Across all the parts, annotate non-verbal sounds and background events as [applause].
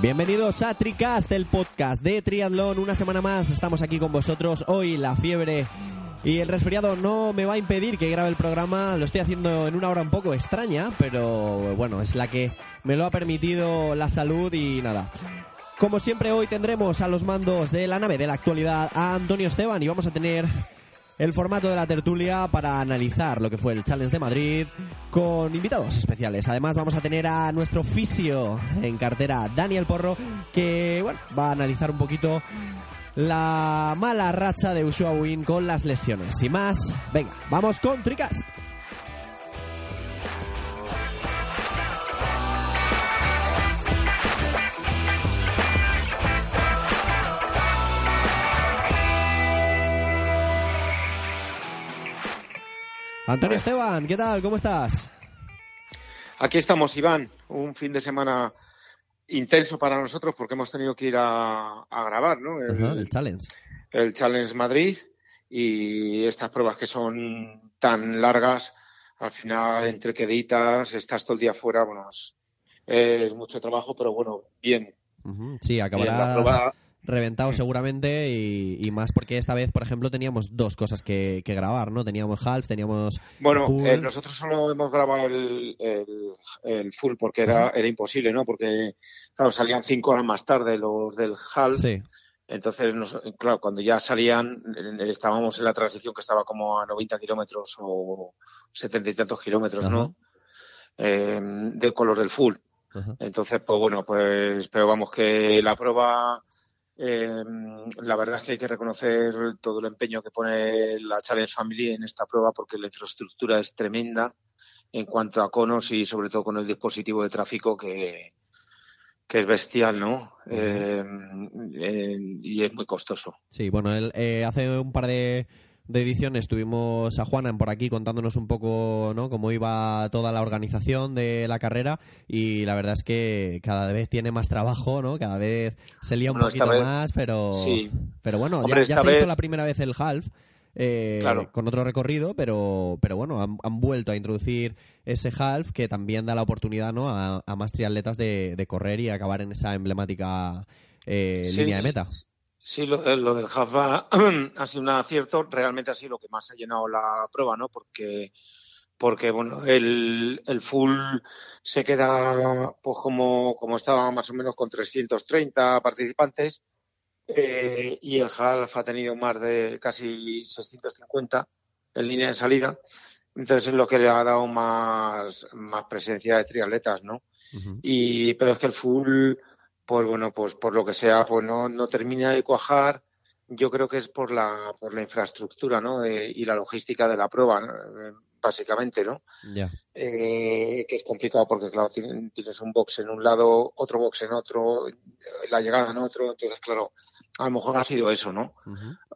Bienvenidos a Tricast, el podcast de triatlón. Una semana más estamos aquí con vosotros. Hoy la fiebre y el resfriado no me va a impedir que grabe el programa. Lo estoy haciendo en una hora un poco extraña, pero bueno, es la que me lo ha permitido la salud y nada. Como siempre hoy tendremos a los mandos de la nave de la actualidad a Antonio Esteban y vamos a tener el formato de la tertulia para analizar lo que fue el Challenge de Madrid con invitados especiales. Además vamos a tener a nuestro fisio en cartera, Daniel Porro, que va a analizar un poquito la mala racha de Ushua Win con las lesiones. Sin más, venga, vamos con Tricast. Antonio Esteban, ¿qué tal? ¿Cómo estás? Aquí estamos, Iván. Un fin de semana intenso para nosotros porque hemos tenido que ir a, grabar, ¿no? El, Challenge. El Challenge Madrid y estas pruebas que son tan largas, al final entre queditas, estás todo el día fuera, bueno, es, mucho trabajo, pero bueno, bien. Sí, acabarás reventado seguramente y, más porque esta vez, por ejemplo, teníamos dos cosas que, grabar, ¿no? Teníamos half, teníamos Bueno, eh, nosotros solo hemos grabado el, el, full porque era, era imposible, ¿no? Porque, claro, salían cinco horas más tarde los del half. Sí. Entonces, claro, cuando ya salían, estábamos en la transición que estaba como a 90 kilómetros o 70 y tantos kilómetros, ¿no? Eh, de color del full. Entonces, pues bueno, pues, pero vamos, que la prueba eh, la verdad es que hay que reconocer todo el empeño que pone la Challenge Family en esta prueba porque la infraestructura es tremenda en cuanto a conos y sobre todo con el dispositivo de tráfico que, que es bestial, ¿no? Eh, y es muy costoso. Sí, bueno, él, eh, hace un par de de ediciones tuvimos a Juanan por aquí contándonos un poco ¿no? cómo iba toda la organización de la carrera y la verdad es que cada vez tiene más trabajo, ¿no? Cada vez se lía un poquito más, pero, pero bueno, ya, se hizo la primera vez el half. Eh, con otro recorrido, pero, pero bueno, han, vuelto a introducir ese half que también da la oportunidad ¿no? a, más triatletas de, correr y acabar en esa emblemática eh, línea de meta. Sí, lo, lo del Jaffa [clears throat] ha sido un acierto, realmente ha sido lo que más ha llenado la prueba, ¿no? Porque, porque bueno, el, el full se queda pues como, como estaba más o menos con 330 participantes eh, y el half ha tenido más de casi 650 en línea de salida. Entonces es lo que le ha dado más, más presencia de triatletas, ¿no? y, pero es que el full pues bueno, pues por lo que sea, pues no, no termina de cuajar. Yo creo que es por la, por la infraestructura, ¿no? y la logística de la prueba, eh, básicamente, ¿no? Ya. Eh, que es complicado porque, claro, tienes un box en un lado, otro box en otro, la llegada en otro, entonces, claro, a lo mejor ha sido eso, ¿no?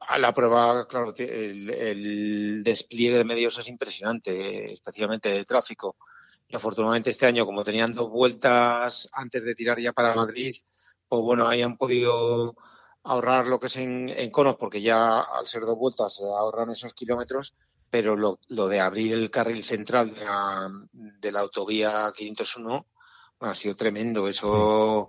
A la prueba, claro, el, el, despliegue de medios es impresionante, especialmente de tráfico y afortunadamente este año, como tenían dos vueltas antes de tirar ya para Madrid, pues bueno, ahí han podido ahorrar lo que es en, conos, porque ya al ser dos vueltas se ahorran esos kilómetros, pero lo, lo de abrir el carril central de la, de la autovía 501 ha sido tremendo. Eso,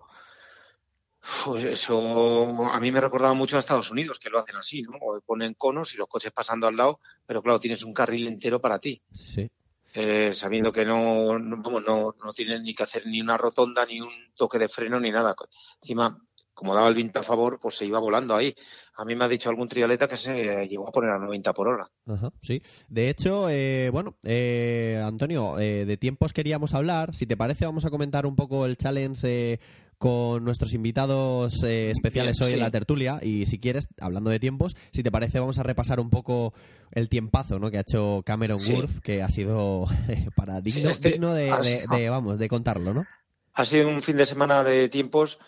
pues eso a mí me recordaba mucho a Estados Unidos, que lo hacen así, ¿no? O ponen conos y los coches pasando al lado, pero claro, tienes un carril entero para ti. Sí, sí eh, sabiendo que no, no, no, no tienen ni que hacer ni una rotonda, ni un toque de freno, ni nada. Encima, como daba el viento a favor, pues se iba volando ahí. A mí me ha dicho algún trialeta que se llegó a poner a 90 por hora. Ajá, sí. De hecho, eh, bueno, eh, Antonio, eh, de tiempos queríamos hablar. Si te parece, vamos a comentar un poco el challenge con nuestros invitados eh, especiales hoy en la tertulia y si quieres, hablando de tiempos, si te parece vamos a repasar un poco el tiempazo ¿no? que ha hecho Cameron sí. que ha sido [laughs] para digno, este digno de, vamos, de contarlo, ¿no? Ha sido un fin de semana de tiempos.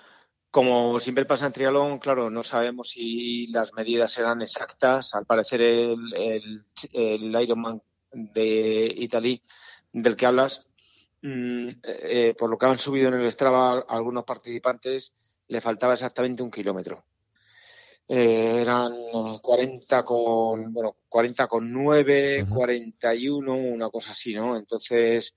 Como siempre pasa en trialón, claro, no sabemos si las medidas serán exactas. Al parecer el, el, el Ironman de Italy del que hablas Mm, eh, por lo que han subido en el Strava algunos participantes, le faltaba exactamente un kilómetro. eh, eran 40 con, bueno, 40 con 9, 41, una cosa así, ¿no? Entonces,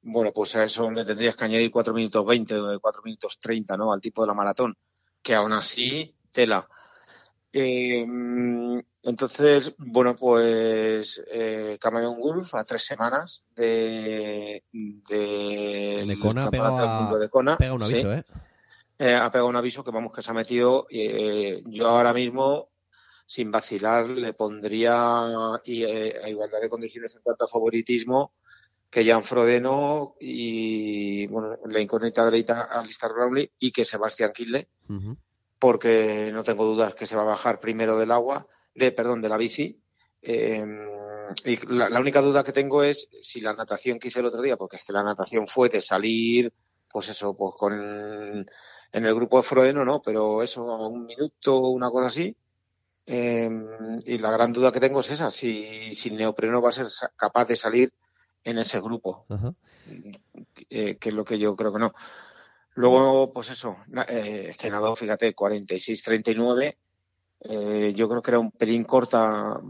bueno, pues a eso le tendrías que añadir 4 minutos 20, 4 minutos 30, ¿no? Al tipo de la maratón, que aún así, tela. Eh, entonces, bueno, pues eh, Cameron Wolf a tres semanas de, de, de Kona ha pegado, de Kona, pega un aviso, ¿eh? ¿eh? Ha pegado un aviso que vamos que se ha metido. Eh, yo ahora mismo, sin vacilar, le pondría eh, a igualdad de condiciones en cuanto a favoritismo que Jan Frodeno y bueno, la incógnita de Alistair Brownlee y que Sebastián Kille, porque no tengo dudas que se va a bajar primero del agua, de perdón, de la bici. Em, y la, única duda que tengo es si la natación que hice el otro día, porque es que la natación fue de salir, pues eso, pues con en el grupo de Frodeno, ¿no? Pero eso, un minuto, una cosa así. Em, y la gran duda que tengo es esa, si, si neopreno va a ser capaz de salir en ese grupo, eh, que es lo que yo creo que no. Luego, pues eso, eh, nadó, fíjate, 46-39. Eh, yo creo que era un pelín corta,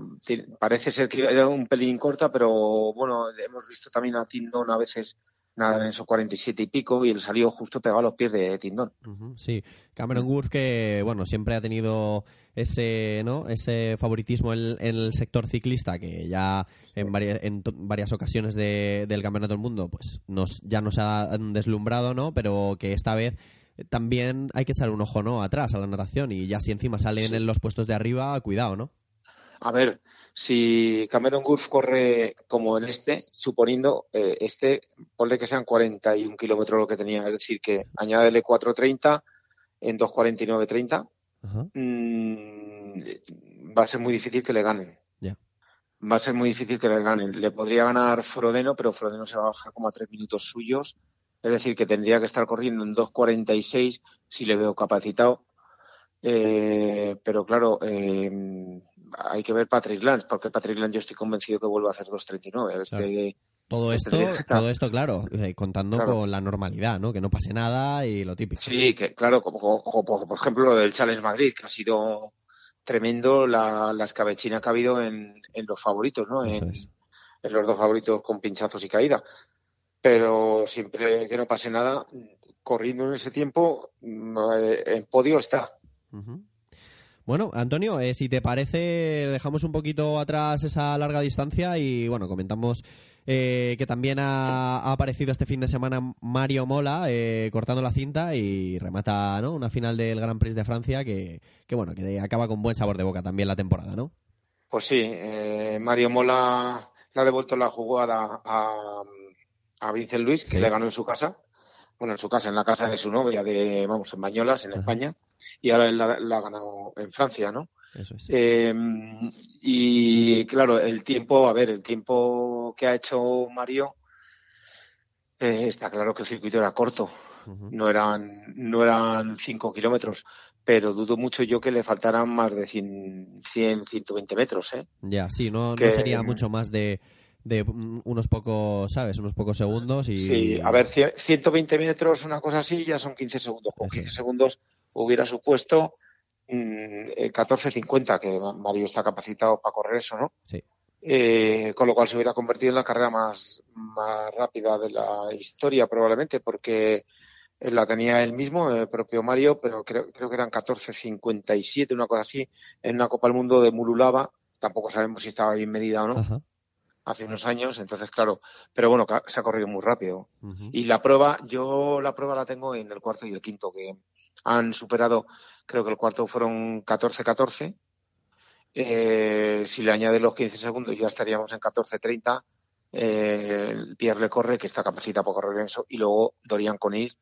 parece ser que era un pelín corta, pero bueno, hemos visto también a Tindon a veces nada en esos 47 y pico y él salió justo pegado a los pies de Tindón. sí, Cameron Wood que bueno siempre ha tenido ese no ese favoritismo en, el sector ciclista que ya en varias en varias ocasiones del campeonato del mundo pues nos ya nos ha deslumbrado no pero que esta vez también hay que echar un ojo no atrás a la natación y ya si encima salen en los puestos de arriba cuidado no a ver si Cameron Gulf corre como en este, suponiendo eh, este, ponle que sean 41 kilómetros lo que tenía, es decir, que añádele 4.30 en 2.49.30, mmm, va a ser muy difícil que le ganen. Va a ser muy difícil que le ganen. Le podría ganar Frodeno, pero Frodeno se va a bajar como a 3 minutos suyos, es decir, que tendría que estar corriendo en 2.46 si le veo capacitado. Eh, pero claro, eh, hay que ver Patrick Lance, porque Patrick Lance yo estoy convencido que vuelve a hacer 2.39. Este, todo esto, todo esto, claro, eh, contando con la normalidad, ¿no? Que no pase nada y lo típico. Sí, que claro, como, por ejemplo lo del Challenge Madrid, que ha sido tremendo la, la escabechina que ha habido en, los favoritos, ¿no? En, en, los dos favoritos con pinchazos y caída. Pero siempre que no pase nada, corriendo en ese tiempo, mm, eh, en podio está. Bueno, Antonio, eh, si te parece, dejamos un poquito atrás esa larga distancia y bueno, comentamos eh, que también ha, aparecido este fin de semana Mario Mola eh, cortando la cinta y remata ¿no? una final del Gran Prix de Francia que, que, bueno, que acaba con buen sabor de boca también la temporada, ¿no? Pues sí, Mario Mola le ha devuelto la jugada a, a Vincent Luis, que le ganó en su casa, bueno, en su casa, en la casa de su novia, de, vamos, en Bañolas, en España y ahora él la, ha ganado en Francia, ¿no? Eso es. Em, y claro, el tiempo, a ver, el tiempo que ha hecho Mario, eh, está claro que el circuito era corto, no eran no eran 5 kilómetros, pero dudo mucho yo que le faltaran más de 100, 100 120 metros, ¿eh? Ya, sí, no, no sería mucho más de, de unos pocos, ¿sabes? Unos pocos segundos y... Sí, a ver, 120 metros, una cosa así, ya son 15 segundos. Con 15 segundos hubiera supuesto mmm, 14.50, que Mario está capacitado para correr eso, ¿no? Sí. Eh, con lo cual se hubiera convertido en la carrera más, más rápida de la historia probablemente, porque la tenía él mismo, el propio Mario, pero creo, creo que eran 14.57, una cosa así, en una Copa del Mundo de Mululava, tampoco sabemos si estaba bien medida o no. hace unos años, entonces claro, pero bueno, se ha corrido muy rápido. Y la prueba, yo la prueba la tengo en el cuarto y el quinto, que han superado, creo que el cuarto fueron 14-14. Eh, si le añade los 15 segundos ya estaríamos en 14-30. Eh, Pierre Le Corre, que está capacitado para correr en eso, y luego Dorian Conis,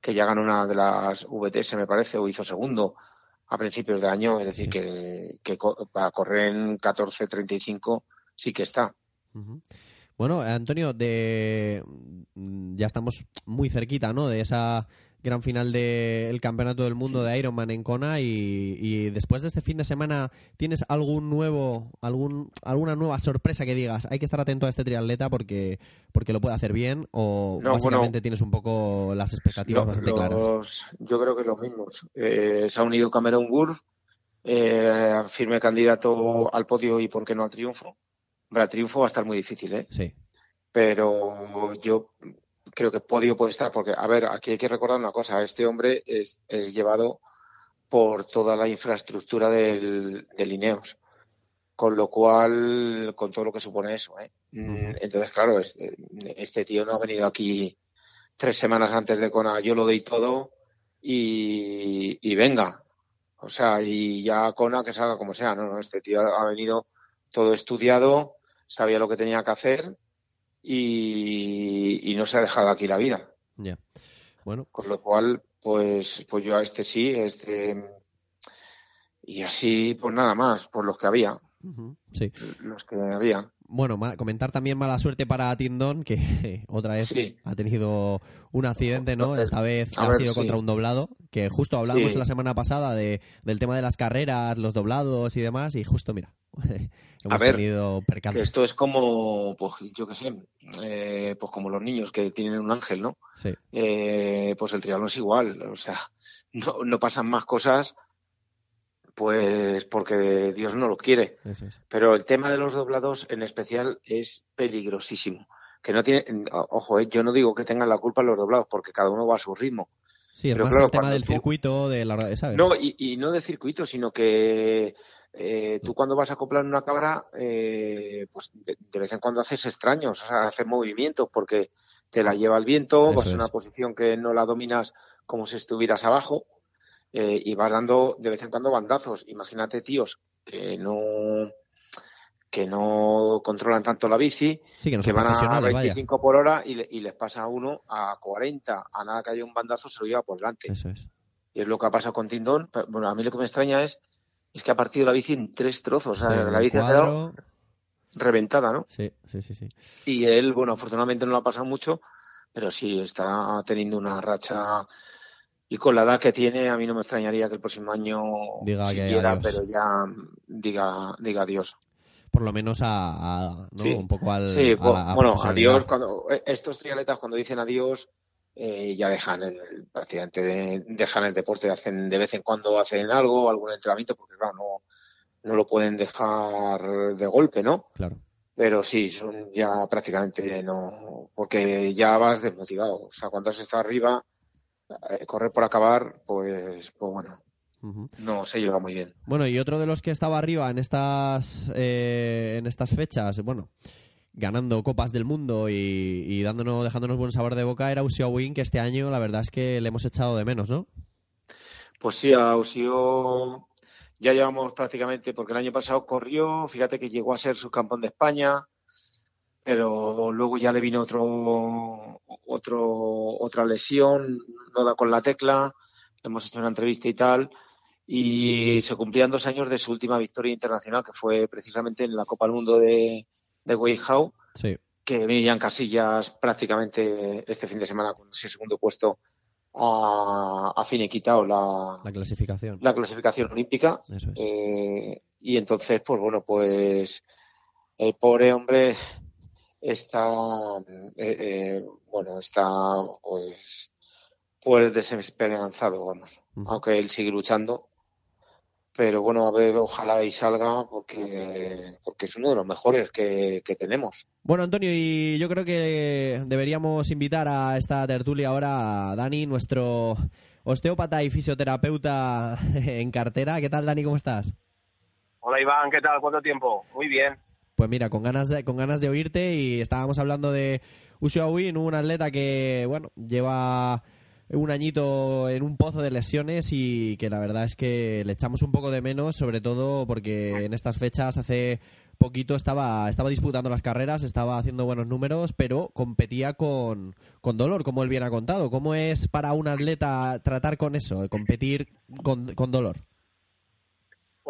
que ya ganó una de las VTS, me parece, o hizo segundo a principios de año, es decir, que, para correr en 14-35 sí que está. Bueno, Antonio, de ya estamos muy cerquita, ¿no? De esa gran final del Campeonato del Mundo de Ironman en Kona y, después de este fin de semana tienes algún nuevo algún alguna nueva sorpresa que digas hay que estar atento a este triatleta porque porque lo puede hacer bien o básicamente tienes un poco las expectativas bastante claras yo creo que los mismos eh, se ha unido Cameron Wolf eh, firme candidato al podio y por qué no al triunfo. El triunfo va a estar muy difícil, ¿eh? Sí. Pero yo creo que podio puede estar, porque, a ver, aquí hay que recordar una cosa, este hombre es, es llevado por toda la infraestructura del, del Ineos con lo cual, con todo lo que supone eso. ¿eh? Mm, entonces, claro, este, este, tío no ha venido aquí tres semanas antes de Kona, yo lo doy todo y, y venga. O sea, y ya Kona que salga como sea. No, no, este tío ha venido todo estudiado, sabía lo que tenía que hacer y, y no se ha dejado aquí la vida. Ya. Bueno. Con lo cual, pues, pues yo a este sí, este. Y así, pues nada más, por los que había. Sí. Los que había. Bueno, comentar también mala suerte para Tindón, que [laughs] otra vez ha tenido un accidente, ¿no? Esta vez ha sido contra un doblado, que justo hablábamos la semana pasada de, del tema de las carreras, los doblados y demás, y justo, mira, [laughs] hemos tenido percance. esto es como, pues yo qué sé, eh, pues como los niños que tienen un ángel, ¿no? Sí. Eh, pues el triatlón es igual, o sea, [laughs] no, no pasan más cosas pues porque Dios no lo quiere. Pero el tema de los doblados en especial es peligrosísimo. Que no tiene, ojo, eh, yo no digo que tengan la culpa los doblados, porque cada uno va a su ritmo. Sí, es más el tema del circuito, de la, ¿sabes? No, y, no del circuito, sino que eh, tú cuando vas a acoplar una cámara, eh, pues de, vez en cuando haces extraños, o sea, haces movimientos porque te la lleva el viento, vas en una posición que no la dominas como si estuvieras abajo eh, y vas dando de vez en cuando bandazos. Imagínate tíos que no que no controlan tanto la bici, que, van a 25 por hora y, les pasa a uno a 40. A nada que haya un bandazo se lo lleva por delante. Eso es. Y es lo que ha pasado con Tindón. Bueno, a mí lo que me extraña es, es que ha partido la bici en tres trozos. o sea, la bici ha quedado reventada, ¿no? Sí, sí, sí, sí. Y él, bueno, afortunadamente no lo ha pasado mucho, pero sí está teniendo una racha y con la edad que tiene, a mí no me extrañaría que el próximo año diga siquiera, pero ya diga, diga adiós. Por lo menos a, un poco al. Sí, bueno, adiós. Cuando, eh, estos triatletas, cuando dicen adiós, eh, ya dejan el, prácticamente dejan el deporte, hacen de vez en cuando hacen algo, algún entrenamiento, porque claro, no, no lo pueden dejar de golpe, ¿no? Claro. Pero sí, son ya prácticamente no, porque ya vas desmotivado. O sea, cuando has estado arriba, correr por acabar, pues, pues bueno, no se lleva muy bien. Bueno, y otro de los que estaba arriba en estas, eh, en estas fechas, bueno, ganando copas del mundo y, dándonos, dejándonos buen sabor de boca era Usio Wing, que este año la verdad es que le hemos echado de menos, ¿no? Pues sí, a Usio ya llevamos prácticamente, porque el año pasado corrió, fíjate que llegó a ser subcampeón de España, pero luego ya le vino otro, otro, otra lesión, no da con la tecla, hemos hecho una entrevista y tal, y se cumplían dos años de su última victoria internacional, que fue precisamente en la Copa del Mundo de, de Weihau, sí. que venían casillas prácticamente este fin de semana con ese segundo puesto a, a finiquitado la, la clasificación. la clasificación olímpica. Eh, y entonces pues bueno pues el pobre hombre está, eh, eh, bueno, está pues, pues desesperanzado, vamos. Aunque él sigue luchando. Pero bueno, a ver, ojalá y salga porque, porque es uno de los mejores que, que tenemos. Bueno, Antonio, y yo creo que deberíamos invitar a esta tertulia ahora a Dani, nuestro osteópata y fisioterapeuta [laughs] en cartera. ¿Qué tal, Dani? ¿Cómo estás? Hola, Iván. ¿Qué tal? ¿Cuánto tiempo? Muy bien. Pues mira, con ganas de, con ganas de oírte y estábamos hablando de Ushu Win, un atleta que, bueno, lleva un añito en un pozo de lesiones y que la verdad es que le echamos un poco de menos, sobre todo porque en estas fechas hace poquito estaba, estaba disputando las carreras, estaba haciendo buenos números, pero competía con, con dolor, como él bien ha contado. ¿Cómo es para un atleta tratar con eso, competir con, con dolor?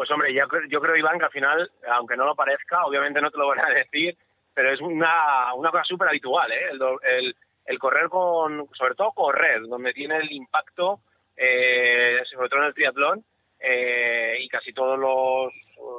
Pues hombre, yo, yo creo, Iván, que al final, aunque no lo parezca, obviamente no te lo voy a [laughs] decir, pero es una, una cosa súper habitual, ¿eh? El, el, correr con, sobre todo correr, donde tiene el impacto, eh, sobre todo en el triatlón, eh, y casi todos los,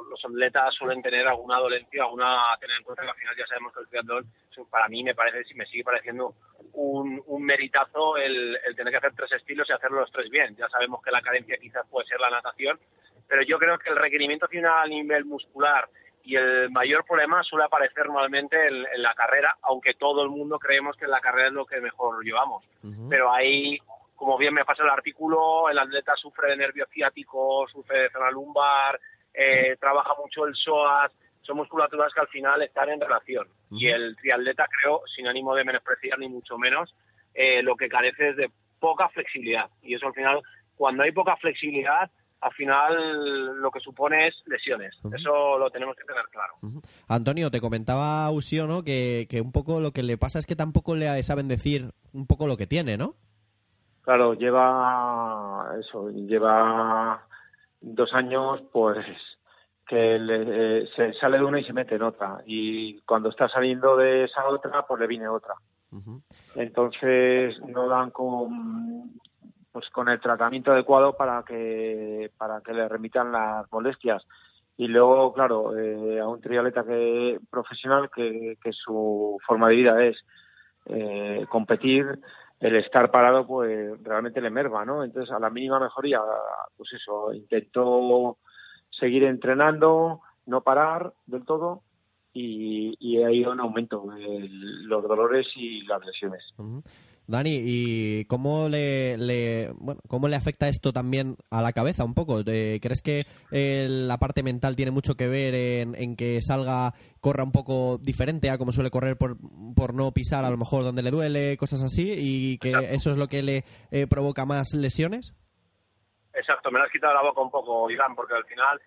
los atletas suelen tener alguna dolencia, alguna tener en cuenta que al final ya sabemos que el triatlón para mí me parece, me sigue pareciendo un, un meritazo el, el tener que hacer tres estilos y hacerlos los tres bien. Ya sabemos que la cadencia quizás puede ser la natación, pero yo creo que el requerimiento final a nivel muscular y el mayor problema suele aparecer normalmente en, la carrera, aunque todo el mundo creemos que en la carrera es lo que mejor llevamos. Pero ahí, como bien me pasa el artículo, el atleta sufre de nervio ciático, sufre de zona lumbar, eh, trabaja mucho el psoas, son musculaturas que al final están en relación. Y el triatleta, creo, sin ánimo de menospreciar ni mucho menos, eh, lo que carece es de poca flexibilidad. Y eso al final, cuando hay poca flexibilidad, al final lo que supone es lesiones. Eso lo tenemos que tener claro. Antonio, te comentaba Usio, ¿no? Que, que un poco lo que le pasa es que tampoco le saben decir un poco lo que tiene, ¿no? Claro, lleva eso, lleva dos años, pues que le, se sale de una y se mete en otra y cuando está saliendo de esa otra pues le viene otra entonces no dan con pues con el tratamiento adecuado para que para que le remitan las molestias. Y luego claro eh, a un triatleta que profesional que, que su forma de vida es eh, competir el estar parado pues realmente le merva no entonces a la mínima mejoría pues eso intentó seguir entrenando no parar del todo y, y ha ido en aumento los dolores y las lesiones Dani, ¿y cómo le, le, bueno, cómo le afecta esto también a la cabeza un poco? Eh, ¿Crees que eh, la parte mental tiene mucho que ver en, que salga, corra un poco diferente a como suele correr por, por no pisar a lo mejor donde le duele, cosas así, y que eso es lo que le eh, provoca más lesiones? Exacto, me lo has quitado la boca un poco, Iván, porque al final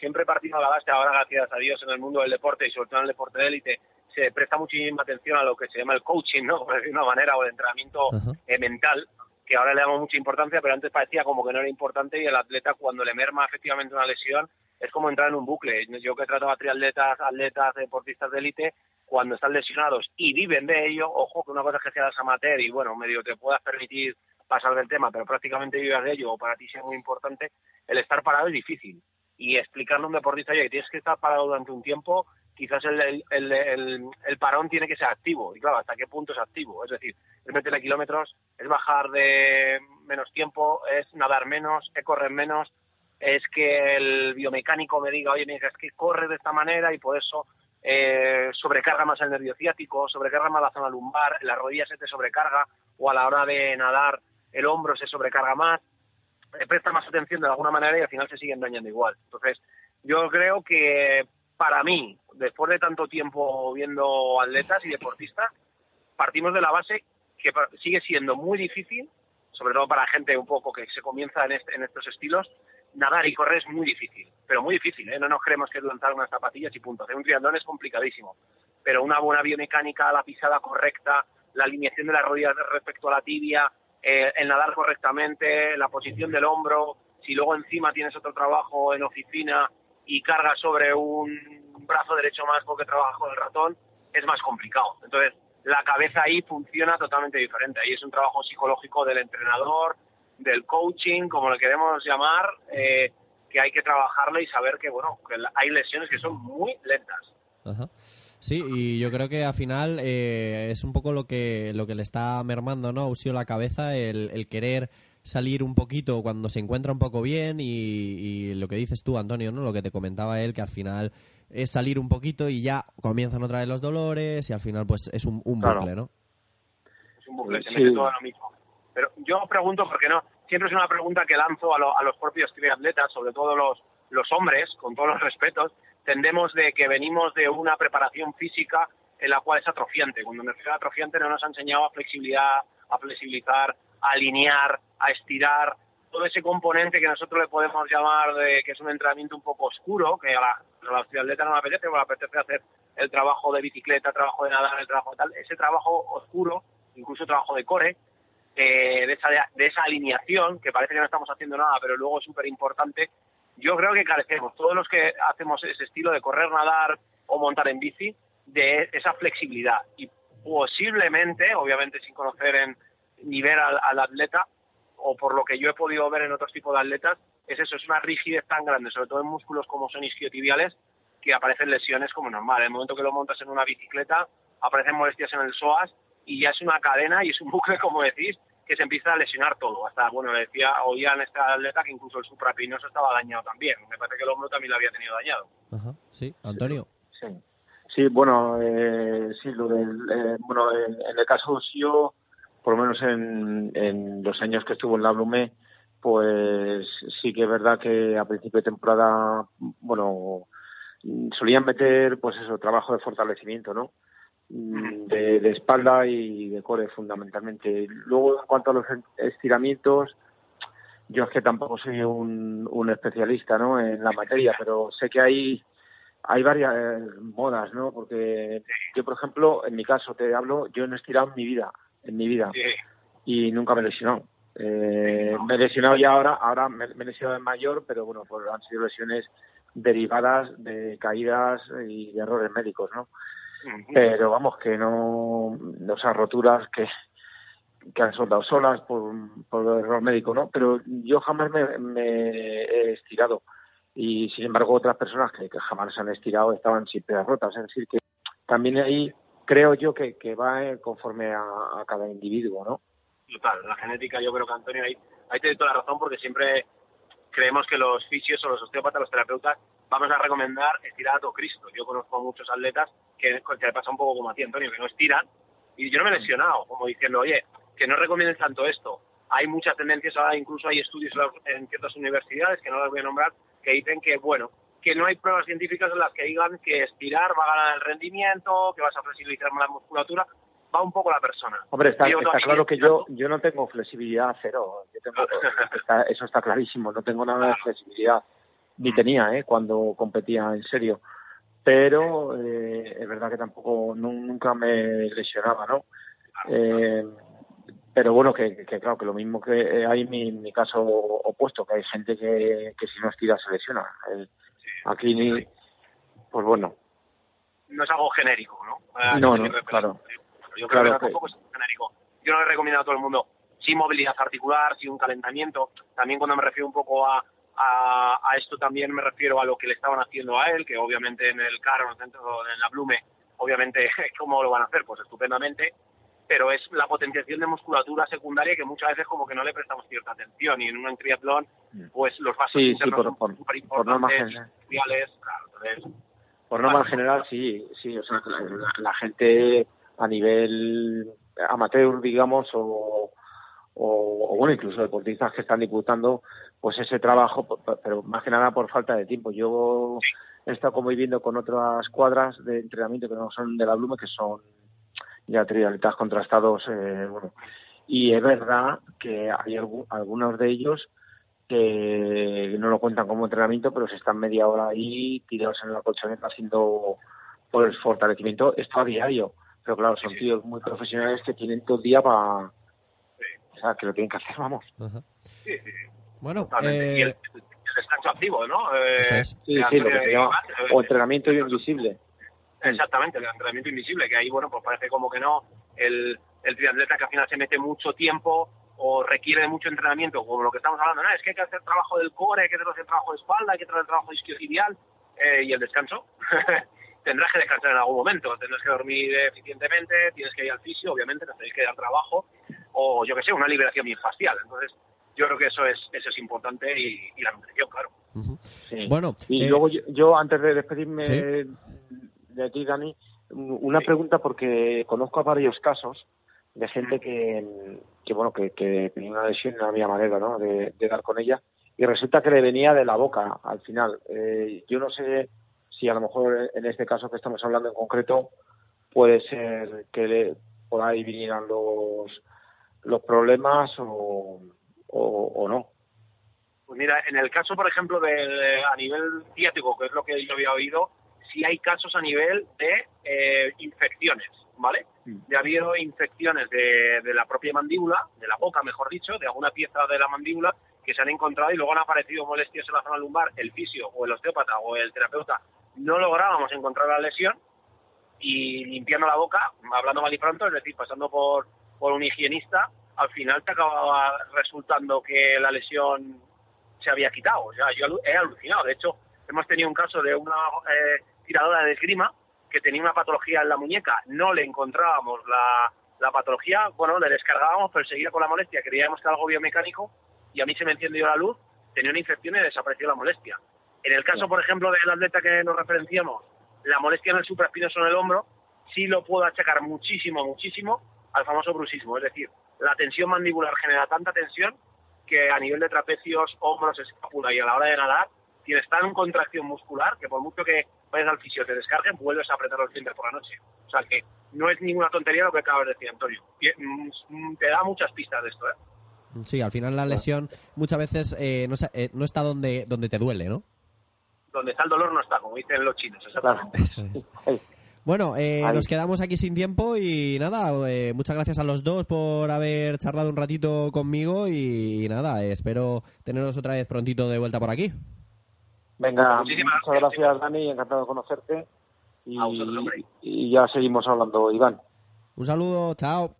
siempre partimos la base, ahora gracias a Dios en el mundo del deporte y sobre todo en el deporte de élite, se presta muchísima atención a lo que se llama el coaching, ¿no? Por decir de una manera, o el entrenamiento eh, mental, que ahora le damos mucha importancia, pero antes parecía como que no era importante y el atleta cuando le merma efectivamente una lesión es como entrar en un bucle. Yo que he tratado a triatletas, atletas, deportistas de élite, cuando están lesionados y viven de ello, ojo que una cosa es que seas amateur y bueno, medio te puedas permitir pasar del tema, pero prácticamente vivas de ello o para ti sea muy importante, el estar parado es difícil. Y explicarle a un deportista, oye, tienes que estar parado durante un tiempo, quizás el, el, el, parón tiene que ser activo. Y claro, ¿hasta qué punto es activo? Es decir, es meterle kilómetros, es bajar de menos tiempo, es nadar menos, es correr menos, es que el biomecánico me diga, oye, mira, es que corre de esta manera y por eso eh, sobrecarga más el nervio ciático, sobrecarga más la zona lumbar, la rodilla se te sobrecarga o a la hora de nadar el hombro se sobrecarga más, presta más atención de alguna manera y al final se siguen dañando igual. Entonces, yo creo que para mí, después de tanto tiempo viendo atletas y deportistas, partimos de la base que sigue siendo muy difícil, sobre todo para gente un poco que se comienza en, este, en estos estilos, nadar y correr es muy difícil, pero muy difícil, ¿eh? no nos creemos que es lanzar unas zapatillas y punto. Hacer un triatlón es complicadísimo, pero una buena biomecánica, la pisada correcta, la alineación de las rodillas respecto a la tibia, eh, el nadar correctamente, la posición del hombro, si luego encima tienes otro trabajo en oficina y carga sobre un brazo derecho más porque trabaja con el ratón, es más complicado. Entonces, la cabeza ahí funciona totalmente diferente. Ahí es un trabajo psicológico del entrenador, del coaching, como le queremos llamar, eh, que hay que trabajarle y saber que, bueno, que hay lesiones que son muy lentas. Sí, y yo creo que al final eh, es un poco lo que, lo que le está mermando ¿no? a Usio la cabeza, el, el querer salir un poquito cuando se encuentra un poco bien y, lo que dices tú, Antonio, ¿no? Lo que te comentaba él, que al final es salir un poquito y ya comienzan otra vez los dolores y al final pues es un, bucle, ¿no? Es un bucle, se mete todo lo mismo. Pero yo pregunto, porque no, siempre es una pregunta que lanzo a, a los propios triatletas, sobre todo los, los hombres, con todos los respetos, tendemos de que venimos de una preparación física en la cual es atrofiante. Cuando me refiero a atrofiante no nos ha enseñado a flexibilidad, a flexibilizar, a alinear, a estirar, todo ese componente que nosotros le podemos llamar de que es un entrenamiento un poco oscuro, que a la, a la no le apetece, pero le apetece hacer el trabajo de bicicleta, el trabajo de nadar, el trabajo de tal, ese trabajo oscuro, incluso trabajo de core, eh, de, esa, de esa alineación, que parece que no estamos haciendo nada, pero luego es súper importante, yo creo que carecemos, todos los que hacemos ese estilo de correr, nadar o montar en bici, de esa flexibilidad. Y posiblemente, obviamente sin conocer en, nivel al, al, atleta, o por lo que yo he podido ver en otros tipos de atletas, es eso, es una rigidez tan grande, sobre todo en músculos como son isquiotibiales, que aparecen lesiones como normal. En el momento que lo montas en una bicicleta, aparecen molestias en el psoas y ya es una cadena y es un bucle, como decís, que se empieza a lesionar todo. Hasta, bueno, le decía, oían esta atleta que incluso el suprapinoso estaba dañado también. Me parece que el hombro también lo había tenido dañado. Ajá, sí, Antonio. Sí, sí bueno, eh, sí, lo del, eh, bueno, en, el caso yo, por lo menos en, en los años que estuvo en la Blume, pues sí que es verdad que a principio de temporada, bueno, solían meter, pues eso, trabajo de fortalecimiento, ¿no? Mm, de, espalda y de core fundamentalmente. Luego, en cuanto a los estiramientos, yo es que tampoco soy un, un especialista ¿no? en la materia, pero sé que hay, hay varias eh, modas, ¿no? Porque yo, por ejemplo, en mi caso, te hablo, yo no he estirado en mi vida, en mi vida, y nunca me he lesionado. Eh, me he lesionado ya ahora, ahora me, he lesionado en mayor, pero bueno, pues han sido lesiones derivadas de caídas y de errores médicos, ¿no? Pero vamos, que no, esas roturas que, que han soltado solas por, por error médico, ¿no? Pero yo jamás me, he estirado y sin embargo otras personas que, jamás se han estirado estaban siempre rotas, es decir, que también ahí creo yo que, que va eh, conforme a, cada individuo, ¿no? Total, la genética yo creo que Antonio ahí, ahí te doy toda la razón porque siempre creemos que los fisios o los osteópatas, los terapeutas, vamos a recomendar estirar a todo Cristo. Yo conozco a muchos atletas que, que le pasa un poco como a ti, Antonio, que no estiran. Y yo no me he lesionado, como diciendo, oye, que no recomienden tanto esto. Hay muchas tendencias, ahora incluso hay estudios en ciertas universidades, que no las voy a nombrar, que dicen que, bueno, que no hay pruebas científicas en las que digan que estirar va a ganar el rendimiento, que vas a flexibilizar más la musculatura va un poco la persona. Hombre, está, claro que yo yo no tengo flexibilidad cero. [laughs] eso está clarísimo. No tengo nada de flexibilidad. Ni tenía, ¿eh? Cuando competía en serio. Pero eh, es verdad que tampoco nunca me lesionaba, ¿no? Eh, pero bueno, que, claro, que lo mismo que hay en mi, caso opuesto, que hay gente que, que si no estira se lesiona. Eh, aquí, ni, pues bueno. No es algo genérico, ¿no? no, no, claro. Yo creo que tampoco es genérico. Yo no le recomiendo a todo el mundo sin movilidad articular, sin un calentamiento. También cuando me refiero un poco a, a, esto también me refiero a lo que le estaban haciendo a él, que obviamente en el carro, en la Blume, obviamente, [laughs] ¿cómo lo van a hacer? Pues estupendamente, pero es la potenciación de musculatura secundaria que muchas veces como que no le prestamos cierta atención y en un triatlón, mm. pues los vasos sí, sí, por, por, por norma general. por norma general, sí, sí, o sea, la gente a nivel amateur, digamos, o, o, bueno, incluso deportistas que están disputando, pues ese trabajo, pero más que nada por falta de tiempo. Yo he estado conviviendo con otras cuadras de entrenamiento que no son de la Blume, que son ya triatletas contrastados, eh, bueno, y es verdad que hay algunos de ellos que no lo cuentan como entrenamiento, pero se están media hora ahí tirados en la colchoneta haciendo por el fortalecimiento, esto a diario. Pero claro, son tíos muy profesionales que tienen todo el día para... O sea, que lo tienen que hacer, vamos. Sí, sí. Bueno, eh... y el, descanso activo, ¿no? Eh, sí, sí, lo que se llama... O entrenamiento invisible. Exactamente, el entrenamiento invisible, que ahí, bueno, pues parece como que no. El, el triatleta que al final se mete mucho tiempo o requiere de mucho entrenamiento, como lo que estamos hablando, ¿no? Es que hay que hacer trabajo del core, hay que hacer trabajo de espalda, hay que hacer trabajo isquiotibial eh, y el descanso. [laughs] tendrás que descansar en algún momento, tendrás que dormir eficientemente, tienes que ir al fisio, obviamente, tenéis que dar trabajo, o yo que sé, una liberación facial. Entonces, yo creo que eso es eso es importante y, la nutrición, claro. Bueno, y eh, luego yo, antes de despedirme de ti, Dani, una pregunta porque conozco a varios casos de gente que, que bueno, que, que, tenía una lesión y no había manera ¿no? de, dar con ella y resulta que le venía de la boca al final. Eh, yo no sé si a lo mejor en este caso que estamos hablando en concreto puede ser que por ahí vinieran los, los problemas o, o, no. Pues mira, en el caso, por ejemplo, de, a nivel ciático, que es lo que yo había oído, sí hay casos a nivel de eh, infecciones, ¿vale? Mm. Ya ha habido infecciones de, de, la propia mandíbula, de la boca, mejor dicho, de alguna pieza de la mandíbula que se han encontrado y luego han aparecido molestias en la zona lumbar, el fisio o el osteópata o el terapeuta no lográbamos encontrar la lesión y limpiando la boca, hablando mal y pronto, es decir, pasando por, por un higienista, al final te acababa resultando que la lesión se había quitado. O sea, yo he alucinado. De hecho, hemos tenido un caso de una eh, tiradora de esgrima que tenía una patología en la muñeca, no le encontrábamos la, la patología, bueno, le descargábamos, pero seguía con la molestia, creíamos que era algo biomecánico y a mí se me encendió la luz, tenía una infección y desapareció la molestia. En el caso, por ejemplo, del atleta que nos referenciamos, la molestia en el supraespinoso en el hombro, sí lo puedo achacar muchísimo, muchísimo al famoso bruxismo. Es decir, la tensión mandibular genera tanta tensión que a nivel de trapecios, hombros, escápula y a la hora de nadar, tienes tan contracción muscular que por mucho que vayas al fisio te descarguen, vuelves a apretar los dientes por la noche. O sea que no es ninguna tontería lo que acabas de decir, Antonio. Mm, te da muchas pistas de esto, ¿eh? Sí, al final la lesión muchas veces eh, no, eh, no, está donde, donde te duele, ¿no? Donde está el dolor no está, como dicen los chinos, exactamente. Eso es. Bueno, eh, nos quedamos aquí sin tiempo y nada, eh, muchas gracias a los dos por haber charlado un ratito conmigo y, nada, espero teneros otra vez prontito de vuelta por aquí. Venga, muchas gracias Dani, encantado de conocerte y, y ya seguimos hablando, Iván. Un saludo, chao.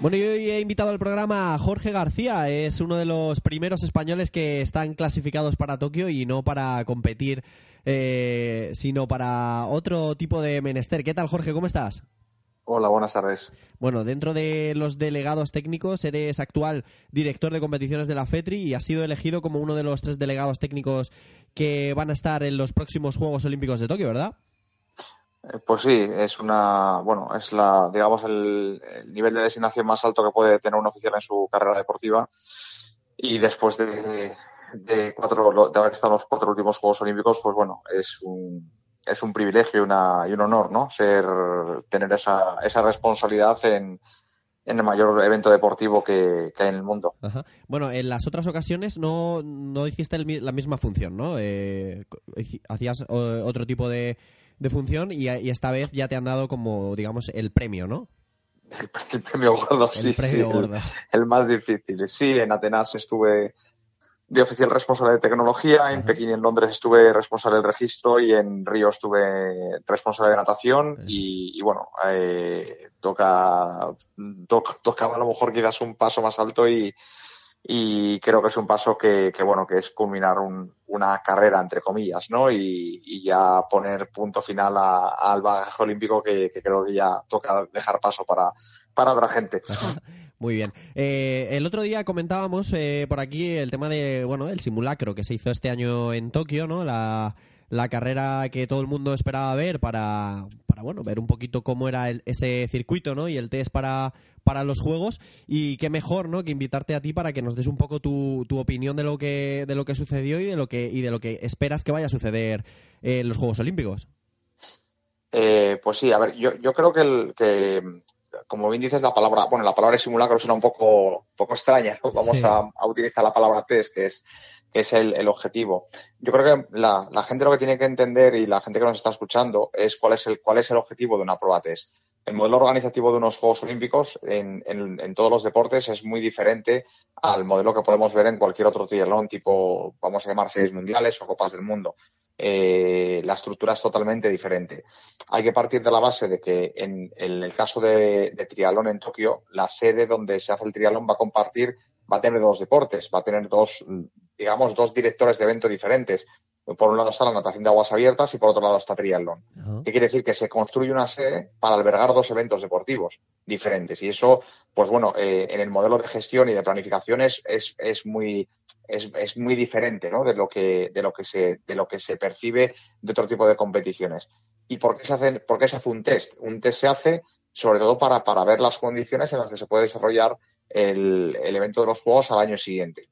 Bueno, yo hoy he invitado al programa a Jorge García, es uno de los primeros españoles que están clasificados para Tokio y no para competir, eh, sino para otro tipo de menester. ¿Qué tal, Jorge? ¿Cómo estás? Hola, buenas tardes. Bueno, dentro de los delegados técnicos, eres actual director de competiciones de la FETRI y has sido elegido como uno de los tres delegados técnicos que van a estar en los próximos Juegos Olímpicos de Tokio, ¿verdad? Eh, pues sí, es una, bueno, es la, digamos, el, nivel de designación más alto que puede tener un oficial en su carrera deportiva. Y después de, de cuatro, de haber estado en los cuatro últimos Juegos Olímpicos, pues bueno, es un, es un privilegio y, una, y un honor, ¿no? Ser, tener esa, esa responsabilidad en, en el mayor evento deportivo que, hay en el mundo. Bueno, en las otras ocasiones no, no hiciste la misma función, ¿no? Eh, hacías otro tipo de, de función y, esta vez ya te han dado como, digamos, el premio, ¿no? [laughs] El, premio gordo, sí, sí, El, más difícil. Sí, en Atenas estuve de oficial responsable de tecnología, en Pekín y en Londres estuve responsable del registro y en Río estuve responsable de natación y, bueno, eh, toca, tocaba a lo mejor quizás un paso más alto y, y creo que es un paso que, bueno que es culminar una carrera entre comillas no y, ya poner punto final al bagaje olímpico que, creo que ya toca dejar paso para para otra gente [laughs] Muy bien. Eh, el otro día comentábamos eh, por aquí el tema de, bueno, el simulacro que se hizo este año en Tokio, ¿no? La, la carrera que todo el mundo esperaba ver para, para bueno, ver un poquito cómo era ese circuito, ¿no? Y el test para, para los juegos. Y qué mejor, ¿no? Que invitarte a ti para que nos des un poco tu, tu opinión de lo que, de lo que sucedió y de lo que, y de lo que esperas que vaya a suceder en los Juegos Olímpicos. Eh, pues sí, a ver, yo, yo creo que, el, que, como bien dices, la palabra, bueno, la palabra simulacro suena un poco, poco extraña, Vamos a, a, utilizar la palabra test, que es que es el, el objetivo. Yo creo que la, la, gente lo que tiene que entender y la gente que nos está escuchando es cuál es el, cuál es el objetivo de una prueba test. El modelo organizativo de unos Juegos Olímpicos en, en, en, todos los deportes es muy diferente al modelo que podemos ver en cualquier otro triatlón tipo, vamos a llamar series mundiales o copas del mundo. Eh, la estructura es totalmente diferente. Hay que partir de la base de que en, en el caso de, de triatlón en Tokio, la sede donde se hace el triatlón va a compartir, va a tener dos deportes, va a tener dos digamos, dos directores de evento diferentes. Por un lado está la natación de aguas abiertas y por otro lado está triatlón. ¿Qué quiere decir? Que se construye una sede para albergar dos eventos deportivos diferentes. Y eso, pues bueno, eh, en el modelo de gestión y de planificación es, es, muy, es, es, muy diferente, ¿no? De lo que, de lo que se, de lo que se percibe de otro tipo de competiciones. ¿Y por qué se hace, por qué se hace un test? Un test se hace sobre todo para, para ver las condiciones en las que se puede desarrollar el, el evento de los juegos al año siguiente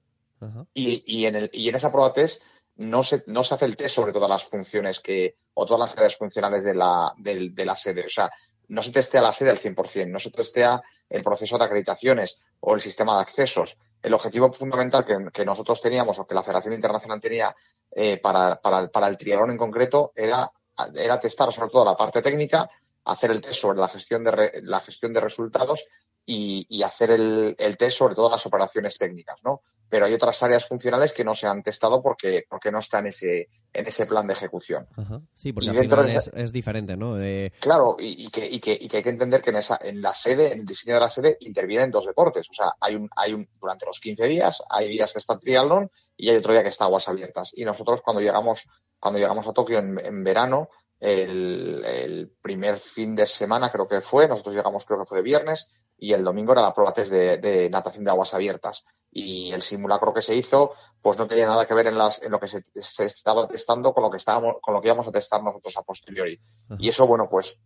y, y, en el, y en esa prueba test no se, no se hace el test sobre todas las funciones que, o todas las áreas funcionales de la, de, de la sede. O sea, no se testea la sede al 100%, no se testea el proceso de acreditaciones o el sistema de accesos. El objetivo fundamental que, nosotros teníamos o que la Federación Internacional tenía eh, para, para, para, el triatlón en concreto era, era testar sobre todo la parte técnica, hacer el test sobre la gestión de, re, la gestión de resultados y, y hacer el, el, test sobre todas las operaciones técnicas, ¿no? pero hay otras áreas funcionales que no se han testado porque, porque no está en ese, en ese plan de ejecución. Sí, porque al final es, diferente, ¿no? Claro, y, que, y, que, y que hay que entender que en, esa, en la sede, en el diseño de la sede, intervienen dos deportes. O sea, hay un, hay un, durante los 15 días, hay días que está triatlón y hay otro día que está aguas abiertas. Y nosotros cuando llegamos, cuando llegamos a Tokio en, en verano, el, el, primer fin de semana creo que fue, nosotros llegamos creo que fue de viernes, y el domingo era la prueba test de, de natación de aguas abiertas. Y el simulacro que se hizo pues no tenía nada que ver en, las, en lo que se, estaba testando con lo que estábamos con lo que íbamos a testar nosotros a posteriori. Y eso bueno pues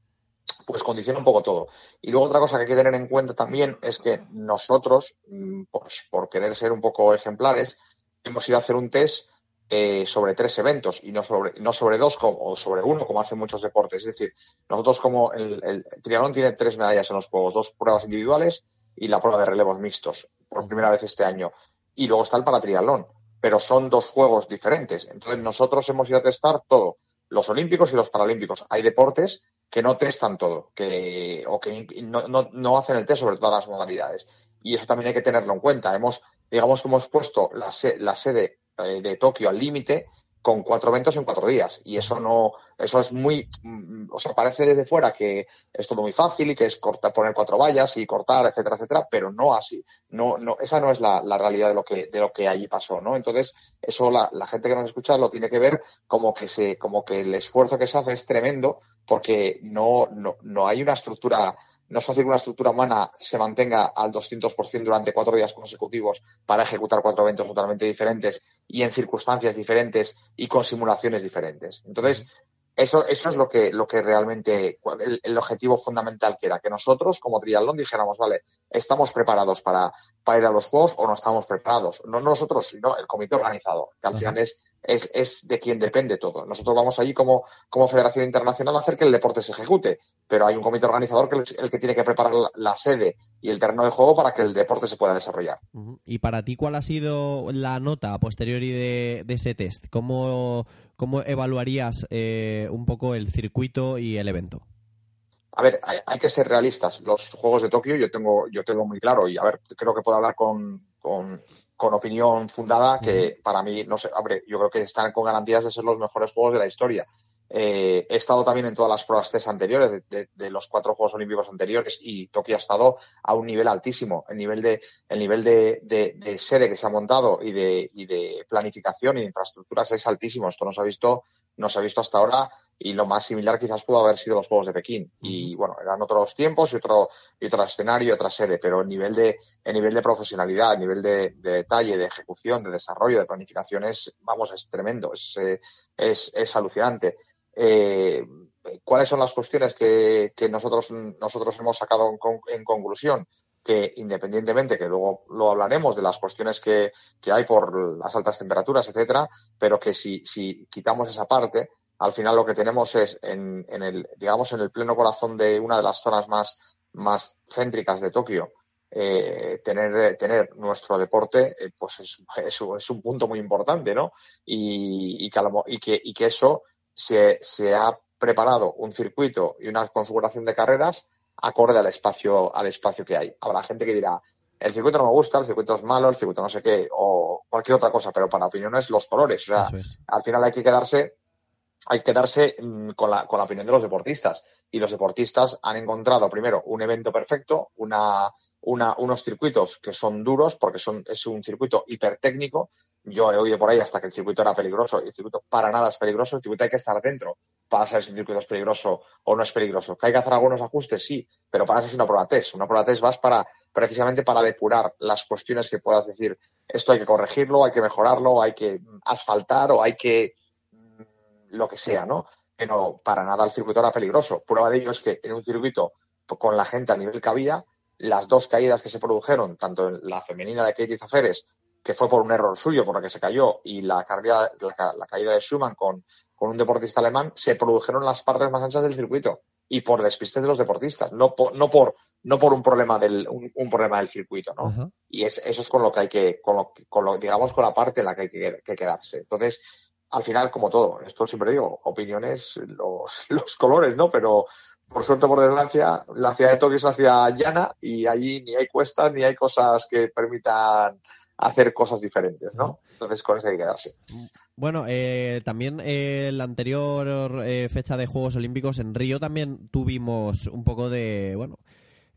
pues condiciona un poco todo. Y luego otra cosa que hay que tener en cuenta también es que nosotros mm, pues, por querer ser un poco ejemplares hemos ido a hacer un test eh, sobre tres eventos y no sobre no sobre dos o sobre uno como hacen muchos deportes es decir nosotros como el, el triatlón tiene tres medallas en los juegos dos pruebas individuales y la prueba de relevos mixtos por primera vez este año. Y luego está el paratriatlón, pero son dos juegos diferentes. Entonces nosotros hemos ido a testar todo, los olímpicos y los paralímpicos. Hay deportes que no testan todo, que, o que no, no, hacen el test sobre todas las modalidades. Y eso también hay que tenerlo en cuenta. Hemos, digamos que hemos puesto la, la sede eh, de Tokio al límite con cuatro eventos en cuatro días. Y eso no, eso es muy, mm, o sea, parece desde fuera que es todo muy fácil y que es cortar, poner cuatro vallas y cortar, etcétera, etcétera, pero no así. No, no, esa no es la, la realidad de lo que, de lo que allí pasó, ¿no? Entonces, eso la, la gente que nos escucha lo tiene que ver como que se, como que el esfuerzo que se hace es tremendo porque no, no, no hay una estructura no es fácil que una estructura humana se mantenga al 200% durante cuatro días consecutivos para ejecutar cuatro eventos totalmente diferentes y en circunstancias diferentes y con simulaciones diferentes. Entonces, eso, eso es lo que, lo que realmente, el, objetivo fundamental que era, que nosotros como triatlón dijéramos, vale, estamos preparados para, para ir a los Juegos o no estamos preparados. No nosotros, sino el comité organizador, que al final es, es, es de quien depende todo. Nosotros vamos allí como, como Federación Internacional a hacer que el deporte se ejecute, pero hay un comité organizador que es el que tiene que preparar la, sede y el terreno de juego para que el deporte se pueda desarrollar. ¿Y para ti cuál ha sido la nota posterior de, de ese test? ¿Cómo, cómo evaluarías eh, un poco el circuito y el evento? A ver, hay, que ser realistas. Los Juegos de Tokio yo tengo, yo tengo muy claro y a ver, creo que puedo hablar con, con, con opinión fundada que para mí, no sé, hombre, yo creo que están con garantías de ser los mejores Juegos de la historia. Eh, he estado también en todas las pruebas test anteriores, de, los cuatro Juegos Olímpicos anteriores, y Tokio ha estado a un nivel altísimo. El nivel de, el nivel de, de sede que se ha montado y de, y de planificación y de infraestructuras es altísimo. Esto no se ha visto, no se ha visto hasta ahora y lo más similar quizás pudo haber sido los Juegos de Pekín. Y bueno, eran otros tiempos y otro, y otro escenario y otra sede, pero el nivel de, el nivel de profesionalidad, el nivel de, detalle, de ejecución, de desarrollo, de planificación es, vamos, es tremendo, es, eh, es, es alucinante. Eh, ¿Cuáles son las cuestiones que, que nosotros, nosotros hemos sacado en, conclusión? que independientemente, que luego lo hablaremos de las cuestiones que, que hay por las altas temperaturas, etcétera, pero que si, si quitamos esa parte, al final lo que tenemos es en, en, el, digamos, en el pleno corazón de una de las zonas más, más céntricas de Tokio, eh, tener, tener nuestro deporte, eh, pues es, es, un punto muy importante, ¿no? Y, y, que, y, que, y que eso se, se ha preparado un circuito y una configuración de carreras acorde al espacio, al espacio que hay. Habrá gente que dirá, el circuito no me gusta, el circuito es malo, el circuito no sé qué, o cualquier otra cosa, pero para opiniones los colores. O sea, al final hay que quedarse hay que darse mm, con, la, con la opinión de los deportistas. Y los deportistas han encontrado primero un evento perfecto, una, una, unos circuitos que son duros porque son, es un circuito hipertécnico. Yo he oído por ahí hasta que el circuito era peligroso y el circuito para nada es peligroso. El circuito hay que estar dentro para saber si el circuito es peligroso o no es peligroso. ¿Que hay que hacer algunos ajustes? Sí, pero para eso es una prueba test. Una prueba test vas para, precisamente para depurar las cuestiones que puedas decir, esto hay que corregirlo, hay que mejorarlo, hay que asfaltar o hay que lo que sea, ¿no? Pero para nada el circuito era peligroso. Prueba de ello es que en un circuito con la gente a nivel que había, las dos caídas que se produjeron, tanto en la femenina de Katie Zaferes, que fue por un error suyo, por la que se cayó, y la, caída, la, caída de Schumann con, con un deportista alemán, se produjeron las partes más anchas del circuito y por despistes de los deportistas, no por, no por, no por un problema del, un, problema del circuito, ¿no? Y es, eso es con lo que hay que, con lo, con lo, digamos, con la parte en la que hay que, que quedarse. Entonces, al final, como todo, esto siempre digo, opiniones, los, [laughs] los colores, ¿no? Pero por suerte, por desgracia, la ciudad de Tokio es una ciudad llana y allí ni hay cuestas ni hay cosas que permitan hacer cosas diferentes, ¿no? Entonces con eso hay que quedarse. Bueno, eh, también eh, la anterior eh, fecha de Juegos Olímpicos en Río también tuvimos un poco de, bueno,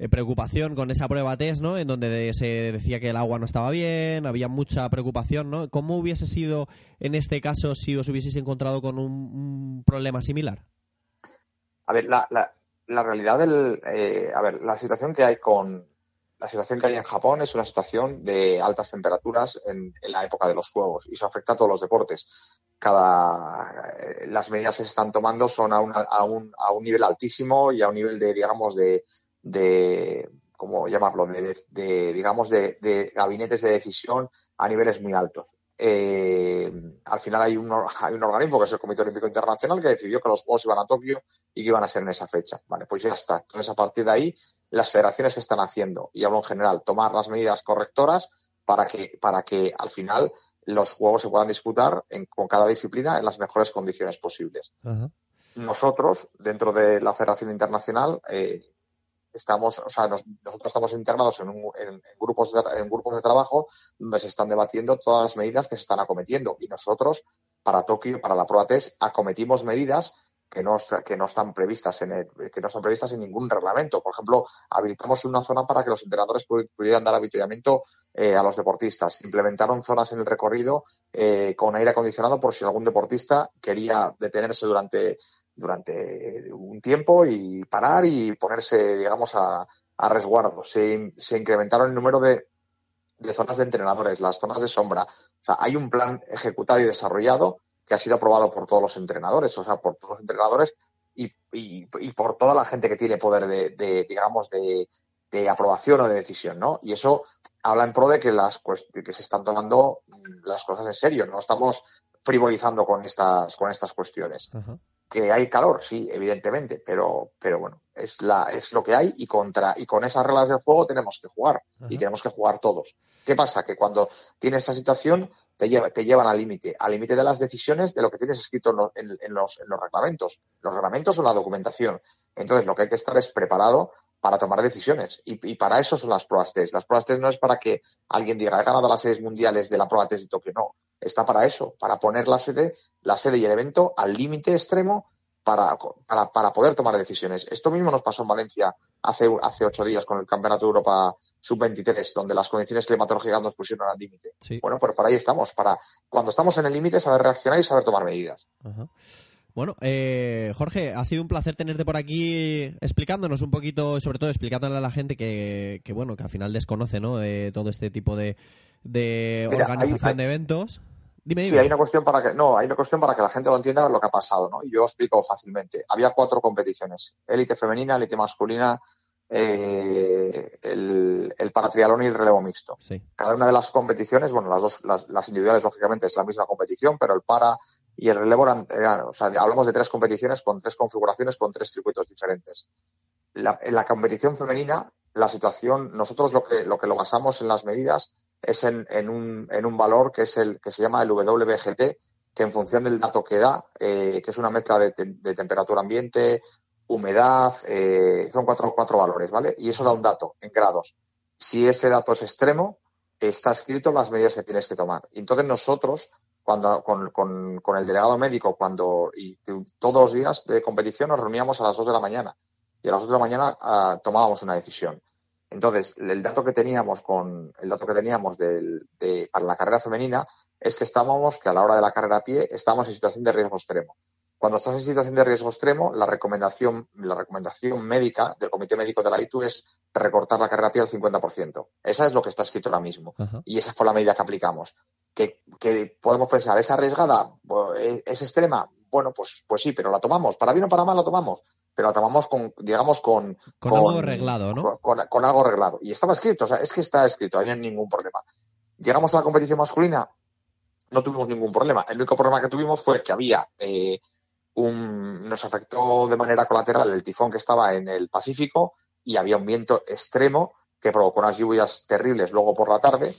preocupación con esa prueba test, ¿no? En donde se decía que el agua no estaba bien, había mucha preocupación, ¿no? ¿Cómo hubiese sido en este caso si os hubieseis encontrado con un, problema similar? A ver, la, la, la realidad del, a ver, la situación que hay con la situación que hay en Japón es una situación de altas temperaturas en, la época de los juegos y eso afecta a todos los deportes. Cada, eh, las medidas que se están tomando son a un, a un, a un nivel altísimo y a un nivel de, digamos, de, de ¿cómo llamarlo? De, digamos, de, gabinetes de decisión a niveles muy altos. Eh, al final hay un, hay un organismo que es el Comité Olímpico Internacional que decidió que los Juegos iban a Tokio y que iban a ser en esa fecha. Vale, pues ya está. Entonces, a partir de ahí, las federaciones que están haciendo, y hablo en general, tomar las medidas correctoras para que, para que al final los juegos se puedan disputar con cada disciplina en las mejores condiciones posibles. Nosotros, dentro de la Federación Internacional, eh, estamos, o sea, nosotros estamos integrados en, en, grupos de, en grupos de trabajo donde se están debatiendo todas las medidas que se están acometiendo. Y nosotros, para Tokio, para la Prueba Test, acometimos medidas que no, que no están previstas en que no están previstas en ningún reglamento. Por ejemplo, habilitamos una zona para que los entrenadores pudieran dar avituallamiento eh, a los deportistas. Implementaron zonas en el recorrido eh, con aire acondicionado por si algún deportista quería detenerse durante durante un tiempo y parar y ponerse, digamos, a, a resguardo. Se, incrementaron el número de, de zonas de entrenadores, las zonas de sombra. O sea, hay un plan ejecutado y desarrollado que ha sido aprobado por todos los entrenadores, o sea, por todos los entrenadores y, y, por toda la gente que tiene poder de, de digamos, de, aprobación o de decisión, ¿no? Y eso habla en pro de que las que se están tomando las cosas en serio, no estamos frivolizando con estas con estas cuestiones. Que hay calor, sí, evidentemente, pero pero bueno, es la es lo que hay y contra y con esas reglas del juego tenemos que jugar y tenemos que jugar todos. ¿Qué pasa? Que cuando tienes esa situación te, te llevan al límite, al límite de las decisiones de lo que tienes escrito en, los, en, los, reglamentos. Los reglamentos son la documentación. Entonces, lo que hay que estar es preparado para tomar decisiones. Y, para eso son las pruebas test. Las pruebas test no es para que alguien diga, he ganado las sedes mundiales de la prueba test de Tokio. No. Está para eso, para poner la sede, la sede y el evento al límite extremo para, para, para, poder tomar decisiones. Esto mismo nos pasó en Valencia hace, hace ocho días con el Campeonato de Europa Sub-23, donde las condiciones climatológicas nos pusieron al límite. Bueno, pero para ahí estamos, para cuando estamos en el límite saber reaccionar y saber tomar medidas. Bueno, eh, Jorge, ha sido un placer tenerte por aquí explicándonos un poquito, sobre todo explicándole a la gente que, que bueno, que al final desconoce, ¿no? Eh, todo este tipo de, de organización de eventos. Dime, Sí, hay una cuestión para que no, hay una cuestión para que la gente lo entienda lo que ha pasado, ¿no? Y yo explico fácilmente. Había cuatro competiciones: élite femenina, élite masculina, eh, el, el paratrialón y el relevo mixto. Cada una de las competiciones, bueno, las dos, las, individuales lógicamente es la misma competición, pero el para y el relevo eran, o sea, hablamos de tres competiciones con tres configuraciones con tres circuitos diferentes. en la competición femenina, la situación, nosotros lo que lo que lo basamos en las medidas es en, en, un, en un valor que es el que se llama el WBGT, que en función del dato que da, eh, que es una mezcla de, de temperatura ambiente, humedad, eh, son cuatro, cuatro valores, ¿vale? Y eso da un dato en grados. Si ese dato es extremo, está escrito las medidas que tienes que tomar. Entonces nosotros, cuando con, con, con, el delegado médico, cuando y todos los días de competición nos reuníamos a las dos de la mañana y a las dos de la mañana ah, tomábamos una decisión. Entonces, el dato que teníamos con el dato que teníamos de, para la carrera femenina es que estábamos, que a la hora de la carrera a pie, estábamos en situación de riesgo extremo. Cuando estás en situación de riesgo extremo, la recomendación, la recomendación médica del Comité Médico de la ITU es recortar la carrera a pie al 50%. Esa es lo que está escrito ahora mismo. Y esa fue la medida que aplicamos. Que, que podemos pensar, ¿es arriesgada? ¿Es extrema? Bueno, pues, pues sí, pero la tomamos. Para bien o para mal la tomamos pero la tomamos con, digamos, con... Con, algo arreglado, ¿no? Con, algo arreglado. Y estaba escrito, o sea, es que está escrito, no hay ningún problema. Llegamos a la competición masculina, no tuvimos ningún problema. El único problema que tuvimos fue que había eh, un... Nos afectó de manera colateral el tifón que estaba en el Pacífico y había un viento extremo que provocó unas lluvias terribles luego por la tarde,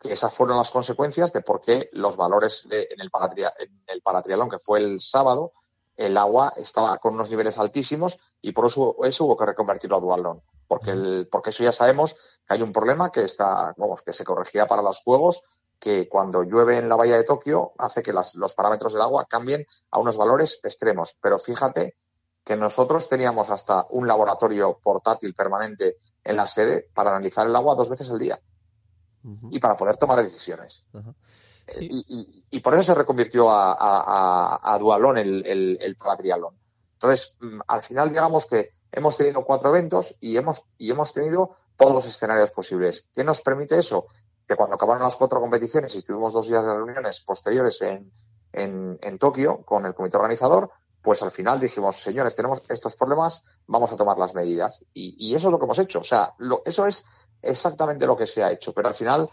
que esas fueron las consecuencias de por qué los valores de, en, el paratria, en el paratrialón, que fue el sábado, el agua estaba con unos niveles altísimos y por eso, eso hubo que reconvertirlo a dualón. Porque, el, porque eso ya sabemos que hay un problema que está, vamos, que se corregirá para los juegos, que cuando llueve en la bahía de Tokio hace que las, los parámetros del agua cambien a unos valores extremos. Pero fíjate que nosotros teníamos hasta un laboratorio portátil permanente en la sede para analizar el agua dos veces al día y para poder tomar decisiones. Eh, y, por eso se reconvirtió a, Dualón el, el, el Entonces, mm, al final, digamos que hemos tenido cuatro eventos y hemos, y hemos tenido todos los escenarios posibles. ¿Qué nos permite eso? Que cuando acabaron las cuatro competiciones y tuvimos dos días de reuniones posteriores en, en, en Tokio con el comité organizador, pues al final dijimos, señores, tenemos estos problemas, vamos a tomar las medidas. Y, y eso es lo que hemos hecho. O sea, lo, eso es exactamente lo que se ha hecho. Pero al final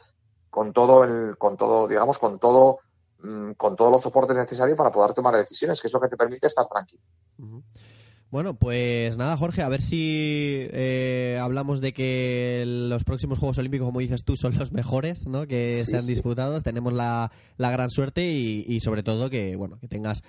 con todo el, con todo, digamos, con todo, mm, con todos los soportes necesarios para poder tomar decisiones, que es lo que te permite estar tranquilo. Bueno, pues nada, Jorge, a ver si eh, hablamos de que los próximos Juegos Olímpicos, como dices tú, son los mejores ¿no? que se han disputado. Tenemos la, la gran suerte y, y, sobre todo que, bueno, que tengas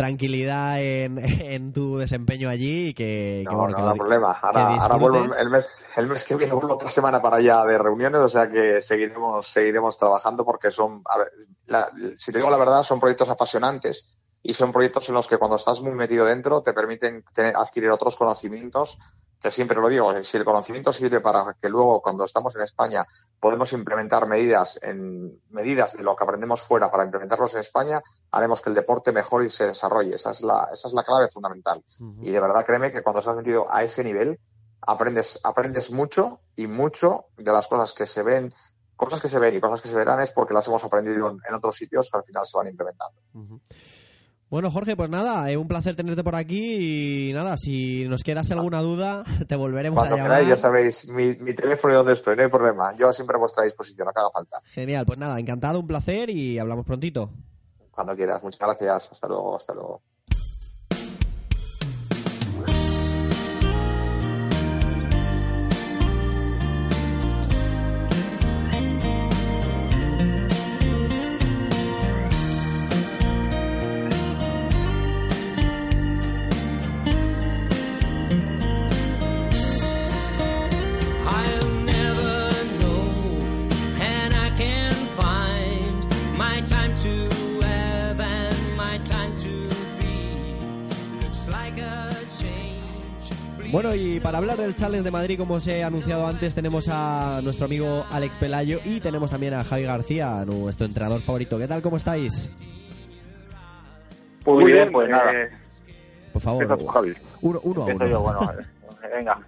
tranquilidad en, [laughs] en, tu desempeño allí y que, no, no, hay problema. Ahora, ahora vuelvo el mes, el mes que viene vuelvo otra semana para allá de reuniones, o sea que seguiremos, seguiremos trabajando porque son, a ver, la, si te digo la verdad, son proyectos apasionantes y son proyectos en los que cuando estás muy metido dentro te permiten tener, adquirir otros conocimientos que siempre lo digo, si el conocimiento sirve para que luego cuando estamos en España podemos implementar medidas en medidas de lo que aprendemos fuera para implementarlos en España, haremos que el deporte mejore y se desarrolle. Esa es la, esa es la clave fundamental. Y de verdad créeme que cuando estás metido a ese nivel, aprendes, aprendes mucho y mucho de las cosas que se ven, cosas que se ven y cosas que se verán es porque las hemos aprendido en, otros sitios que al final se van implementando. Bueno, Jorge, pues nada, es un placer tenerte por aquí y nada, si nos quedas alguna duda, [laughs] te volveremos a llamar. ya sabéis, mi, teléfono y dónde estoy, no hay problema. Yo siempre a vuestra disposición, no que haga falta. Genial, pues nada, encantado, un placer y hablamos prontito. Cuando quieras, muchas gracias, hasta luego, hasta luego. Del Challenge de Madrid, como os he anunciado antes, tenemos a nuestro amigo Alex Pelayo y tenemos también a Javi García, nuestro entrenador favorito. ¿Qué tal? ¿Cómo estáis? Muy, bien, pues nada. Por favor, Javi? uno, uno a uno. Yo, bueno, [laughs] venga.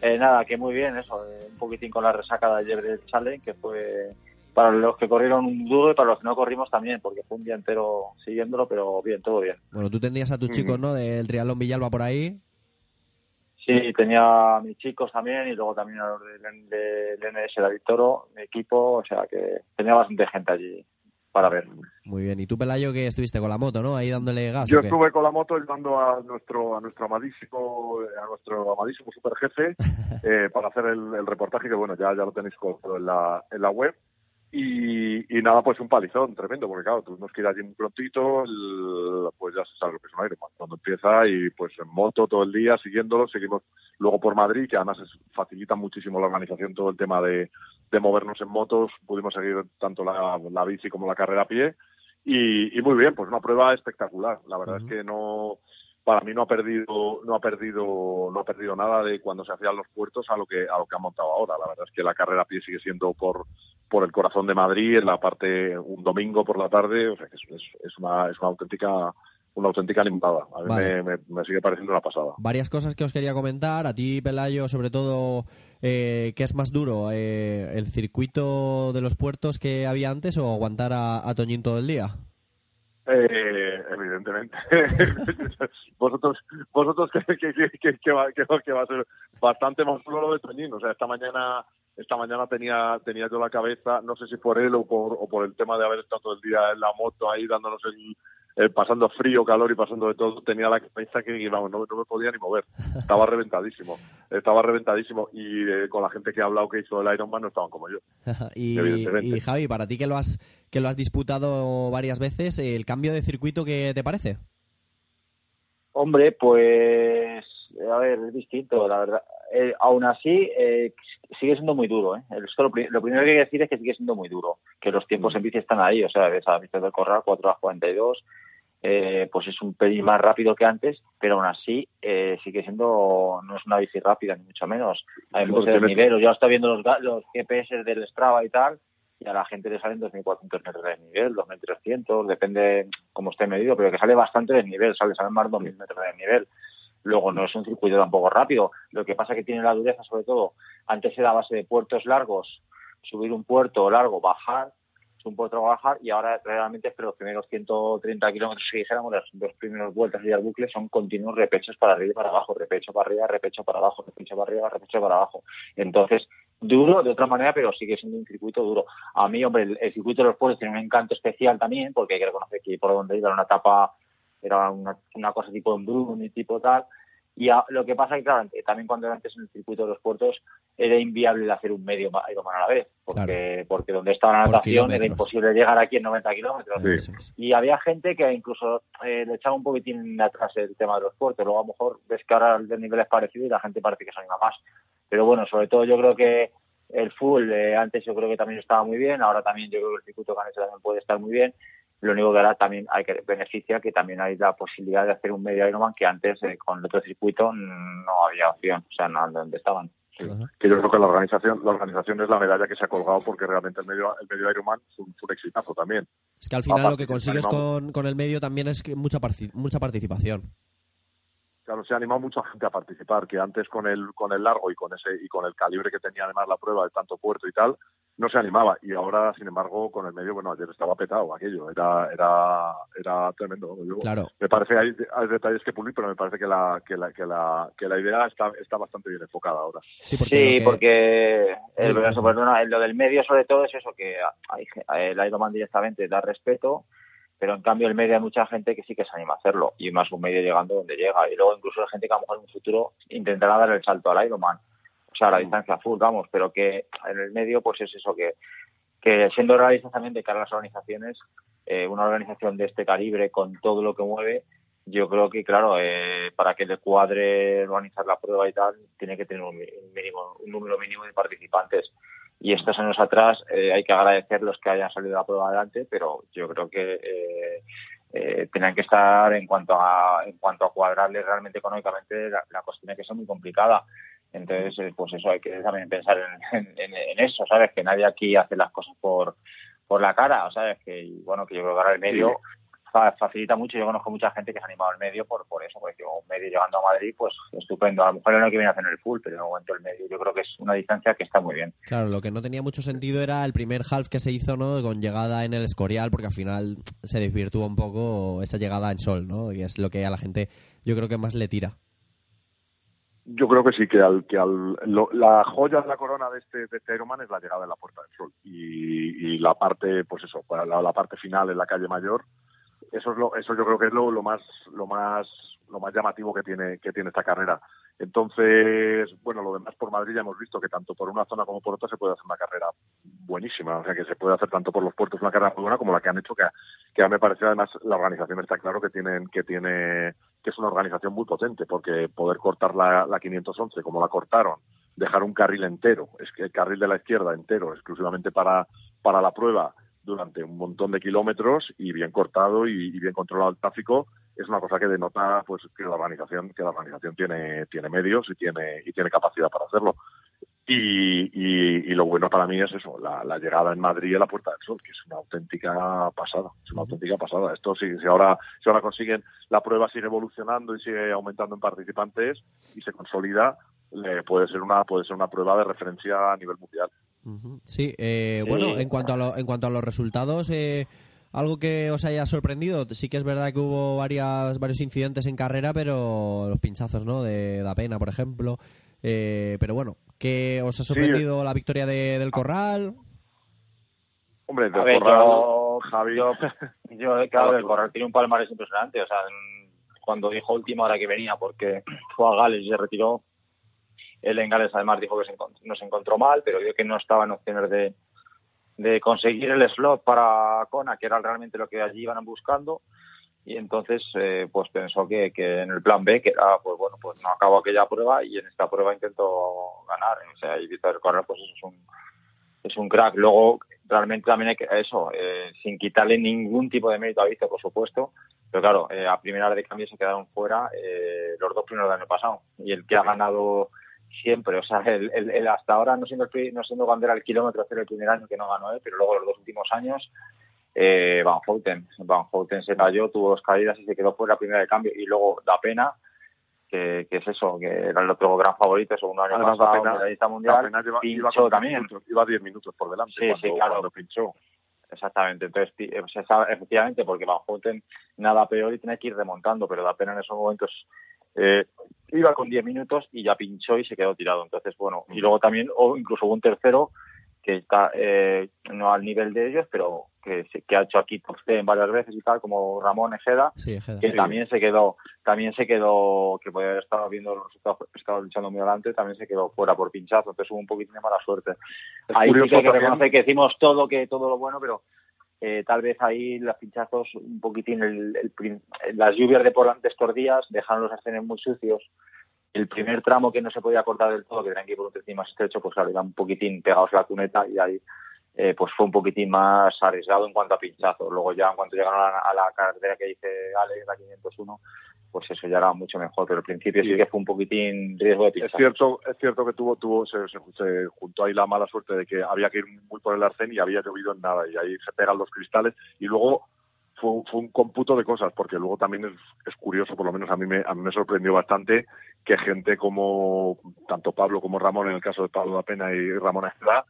Eh, nada, que muy bien, eso. Eh, un poquitín con la resacada de ayer del Challenge, que fue para los que corrieron duro y para los que no corrimos también, porque fue un día entero siguiéndolo, pero bien, todo bien. Bueno, tú tendrías a tus chicos, ¿no? Del Triatlón Villalba por ahí. Sí, tenía a mis chicos también y luego también a los del de, NS David Toro, mi equipo, o sea que tenía bastante gente allí para ver. Muy bien, ¿y tú Pelayo que estuviste con la moto, no? Ahí dándole gas. Yo estuve con la moto ayudando a nuestro a nuestro amadísimo a nuestro amadísimo superjefe [laughs] eh, para hacer el, reportaje que bueno ya ya lo tenéis colgado en la en la web y, nada, pues un palizón tremendo, porque claro, tuvimos que ir allí un prontito, pues ya se sabe lo que es un Ironman, cuando empieza y pues en moto todo el día siguiéndolo, seguimos luego por Madrid, que además facilita muchísimo la organización todo el tema de, de movernos en motos, pudimos seguir tanto la, la bici como la carrera a pie. Y, y muy bien, pues una prueba espectacular, la verdad es que no para mí no ha perdido no ha perdido no ha perdido nada de cuando se hacían los puertos a lo que a lo que ha montado ahora. La verdad es que la carrera a pie sigue siendo por por el corazón de Madrid en la parte un domingo por la tarde o sea que es, es, una es una auténtica una auténtica limpada. A mí me, sigue pareciendo una pasada. Varias cosas que os quería comentar. A ti, Pelayo, sobre todo, eh, ¿qué es más duro? Eh, ¿El circuito de los puertos que había antes o aguantar a, a Toñín todo el día? Eh, evidentemente. [laughs] vosotros, vosotros que, que, que, que, va, que, va a ser bastante más duro lo de Toñín. O sea, esta mañana esta mañana tenía tenía yo la cabeza, no sé si por él o por, o por el tema de haber estado todo el día en la moto ahí dándonos el, pasando frío, calor y pasando de todo, tenía la cabeza que vamos, no, me podía ni mover. Estaba reventadísimo. [laughs] Estaba reventadísimo. Y eh, con la gente que ha hablado que hizo el Ironman no estaban como yo. [laughs] y, Javi, para ti que lo has que lo has disputado varias veces, ¿el cambio de circuito qué te parece? Hombre, pues, a ver, es distinto, la verdad. Eh, aún así, eh, sigue siendo muy duro. ¿eh? lo, primero que hay que decir es que sigue siendo muy duro, que los tiempos en bici están ahí, o sea, ves a Víctor del Corral 4 horas 42, eh, pues es un pelín más rápido que antes, pero aún así eh, sigue siendo, no es una bici rápida, ni mucho menos. Hay muchos niveles, yo estoy viendo los, los GPS del Strava y tal, y a la gente le salen 2.400 metros de nivel, 2.300, depende cómo esté medido, pero que sale bastante de nivel, sale, salen más de 2.000 metros de nivel. Luego no es un circuito tampoco rápido. Lo que pasa es que tiene la dureza, sobre todo, antes era base de puertos largos, subir un puerto largo, bajar, un puerto bajar, y ahora realmente es que los primeros 130 kilómetros, si dijéramos, las dos primeras vueltas al bucle son continuos repechos para arriba y para abajo, repecho para arriba, repecho para abajo, repecho para arriba, repecho para abajo. Entonces, duro de otra manera, pero sigue siendo un circuito duro. A mí, hombre, el, circuito de los puertos tiene un encanto especial también, porque hay que reconocer que por donde iba una etapa era una, una cosa tipo en y tipo tal. Y lo que pasa es que, claro, también cuando era antes en el circuito de los puertos era inviable hacer un medio Ironman a la vez, porque, porque donde estaba la natación era imposible llegar aquí en 90 kilómetros. Y había gente que incluso eh, le echaba un poquitín atrás el tema de los puertos. Luego a lo mejor ves que ahora el nivel es parecido y la gente parece que se anima más. Pero bueno, sobre todo yo creo que el full, eh, antes yo creo que también estaba muy bien, ahora también yo creo que el circuito que también puede estar muy bien lo único que ahora también hay que beneficia que también hay la posibilidad de hacer un medio Ironman que antes eh, con el otro circuito no había opción, o sea, no donde estaban. Que yo creo que la organización, la organización es la medalla que se ha colgado porque realmente el medio, el medio Ironman fue un, fue exitazo también. Es que al final lo que consigues con, con, el medio también es que mucha, mucha participación. Claro, se ha animado mucha gente a participar, que antes con el, con el largo y con ese, y con el calibre que tenía además la prueba de tanto puerto y tal, no se animaba. Y ahora sin embargo con el medio bueno ayer estaba petado aquello. Era era era tremendo claro. me parece hay, hay detalles que pulir pero me parece que la que la que la que la idea está está bastante bien enfocada ahora. Sí porque, porque el, lo del medio sobre todo es eso que hay, el Ironman directamente da respeto pero en cambio el medio hay mucha gente que sí que se anima a hacerlo y más un medio llegando donde llega. Y luego incluso hay gente que a lo mejor en un futuro intentará dar el salto al Ironman. O sea, la distancia full, vamos, pero que en el medio, pues es eso, que, que siendo realistas también de cara a las organizaciones, eh, una organización de este calibre con todo lo que mueve, yo creo que, claro, eh, para que le cuadre organizar la prueba y tal, tiene que tener un, mínimo, un número mínimo de participantes. Y estos años atrás eh, hay que agradecer los que hayan salido de la prueba adelante, pero yo creo que eh, eh, tenían que estar en cuanto a en cuanto a cuadrarle realmente económicamente la, la cuestión que es muy complicada entonces, eh, pues eso, hay que también pensar en, eso, ¿sabes? Que nadie aquí hace las cosas por, por la cara, ¿sabes? Que, bueno, que yo creo que ahora el medio facilita mucho. Yo conozco mucha gente que se ha animado al medio por, por eso, porque un medio llegando a Madrid, pues estupendo. A lo mejor no hay que viene a hacer el full, pero en el momento el medio yo creo que es una distancia que está muy bien. Claro, lo que no tenía mucho sentido era el primer half que se hizo, ¿no? Con llegada en el Escorial, porque al final se desvirtuó un poco esa llegada en sol, ¿no? Y es lo que a la gente yo creo que más le tira. Yo creo que sí, que al que al la joya de la corona de este, de este Ironman es la llegada de la Puerta del Sol y, y la parte, pues eso, la, la, parte final en la calle Mayor, eso es lo, eso yo creo que es lo, lo más, lo más, lo más llamativo que tiene, que tiene esta carrera. Entonces, bueno, lo demás por Madrid ya hemos visto que tanto por una zona como por otra se puede hacer una carrera buenísima. O sea, que se puede hacer tanto por los puertos una carrera muy buena como la que han hecho, que, que me parece además la organización está claro que tienen, que tiene, que es una organización muy potente, porque poder cortar la, la 511 como la cortaron, dejar un carril entero, es que el carril de la izquierda entero, exclusivamente para, para la prueba, durante un montón de kilómetros y bien cortado y, bien controlado el tráfico es una cosa que denota pues que la organización que la organización tiene tiene medios y tiene y tiene capacidad para hacerlo. Y, y, lo bueno para mí es eso la, llegada en Madrid a la Puerta del Sol que es una auténtica pasada es una auténtica pasada. Esto sí si ahora si ahora consiguen la prueba sigue evolucionando y sigue aumentando en participantes y se consolida puede ser una puede ser una prueba de referencia a nivel mundial Sí, eh, bueno, en cuanto a en cuanto a los resultados, eh, algo que os haya sorprendido. Sí que es verdad que hubo varias varios incidentes en carrera, pero los pinchazos, ¿no? De Da Pena, por ejemplo. Eh, pero bueno, ¿qué os ha sorprendido la victoria de, del Corral? Hombre, del Corral, Javi. Yo, [laughs] claro, el Corral tiene un palmarés impresionante. O sea, cuando dijo última hora que venía, porque fue a Gales y se retiró, el en Gales además dijo que se no se encontró mal, pero vio que no estaba en opciones de, de conseguir el slot para Kona, que era realmente lo que allí iban buscando. y entonces eh, pues pensó que, que en el plan B que era pues bueno pues no acabo aquella prueba y en esta prueba intento ganar. O sea y Víctor Correa pues eso es un es un crack. Luego realmente también hay que eso eh, sin quitarle ningún tipo de mérito a Víctor por supuesto pero claro eh, a primera hora de cambio se quedaron fuera eh, los dos primeros del año pasado. Y el que ha ganado siempre o sea el, el, el hasta ahora no siendo el, no siendo cuando era el kilómetro cero el primer año que no ganó él pero luego los dos últimos años eh, Van Houten. Van Houten se cayó, tuvo dos caídas y se quedó fuera primera de cambio. Y luego da pena, que, que es eso, que era el otro gran favorito, segundo año Además, pasado, da pena, medallista mundial, pena, lleva, pinchó iba también. Minutos, iba 10 minutos por delante Sí, cuando, sí, claro. cuando pinchó. Exactamente, entonces eh, efectivamente, porque Van Houten nada peor y tiene que ir remontando, pero da pena en esos momentos. Eh, iba con 10 minutos y ya pinchó y se quedó tirado. Entonces, bueno, y luego también, o incluso hubo un tercero que está eh, no al nivel de ellos, pero que, se- que ha hecho aquí top 10 varias veces y tal, como Ramón Ejeda, Sí, Ejeda. que también se quedó, también se quedó, que podía haber estado viendo los resultados, estaba luchando muy adelante, también se quedó fuera por pinchazo, entonces hubo un poquitín de mala suerte. Es ahí sí que hay que reconocer que hicimos todo, que todo lo bueno, pero eh, tal vez ahí los pinchazos, un poquitín, las lluvias de, por, de estos días dejaron los escenas muy sucios. El primer tramo que no se podía cortar del todo, que tenían que ir por un tramo más estrecho, pues claro, iban un poquitín pegados a la cuneta y ahí eh, pues fue un poquitín más arriesgado en cuanto a pinchazos. Luego ya en cuanto llegaron a la, a la carretera que dice Alex, la 501, pues eso ya era mucho mejor, pero al principio sí, Sí. que fue un poquitín riesgo de Es cierto, es cierto que tuvo, tuvo, se, se, se juntó ahí la mala suerte de que había que ir muy por el arcén y había llovido en nada y ahí se pegan los cristales y luego fue, fue un cómputo de cosas porque luego también es, es curioso, por lo menos a mí me, a mí me sorprendió bastante que gente como tanto Pablo como Ramón, en el caso de Pablo da Pena y Ramón Estrada,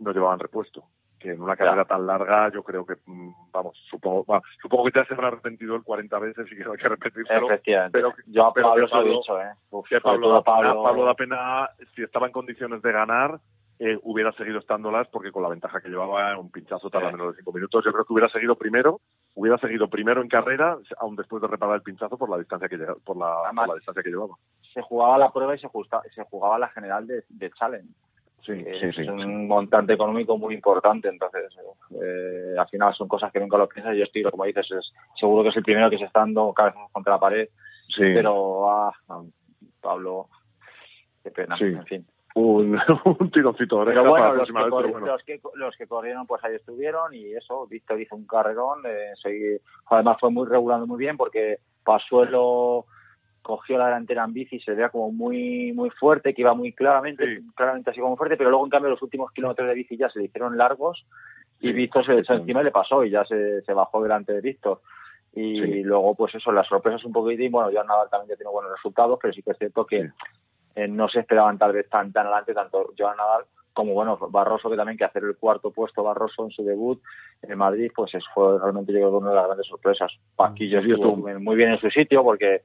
no llevaban repuesto. Que en una carrera tan larga, yo creo que, mm, vamos, supongo, va, supongo que te has arrepentido el 40 veces y que no hay que repetírselo. Pero- Yo a pero Pablo se lo he dicho, ¿eh? Uf, que sobre Pablo todo da, pena, Pablo- Pablo da pena, si estaba en condiciones de ganar, eh, hubiera seguido estándolas porque con la ventaja que llevaba un pinchazo tarda Sí. menos de cinco minutos. Yo creo que hubiera seguido primero, hubiera seguido primero en carrera, aún después de reparar el pinchazo por la distancia que por la, Además- por la distancia que llevaba. se jugaba la prueba y se, justa- se jugaba la general de, de Challenge. Sí, Eh, sí, es sí. un montante económico muy importante, entonces eh, al final son cosas que nunca lo piensas yo estoy, como dices, es, seguro que es el primero que se está dando cabezas contra la pared, Sí. pero ah, Pablo, qué pena, en fin. Un, [laughs] un de Pero bueno, los que, vez, pero bueno. los, que, los que corrieron, pues ahí estuvieron y eso, Víctor hizo un carrerón, eh, seguí- además fue muy regulando muy bien porque Pasuelo cogió la delantera en bici, se veía como muy muy fuerte, que iba muy claramente, Sí. claramente así como fuerte, pero luego en cambio los últimos kilómetros de bici ya se le hicieron largos y Sí, Víctor se le echó sí. encima y le pasó y ya se, se bajó delante de Víctor. Y luego, pues eso, las sorpresas un poquitín, bueno, ya Nadal también ya tiene buenos resultados, pero sí que es cierto que eh, no se esperaban tal vez tan tan adelante tanto Joan Nadal como bueno Barroso que también que hacer el cuarto puesto Barroso en su debut en Madrid pues es- fue realmente yo creo que una de las grandes sorpresas Paquillo estuvo- muy bien en su sitio porque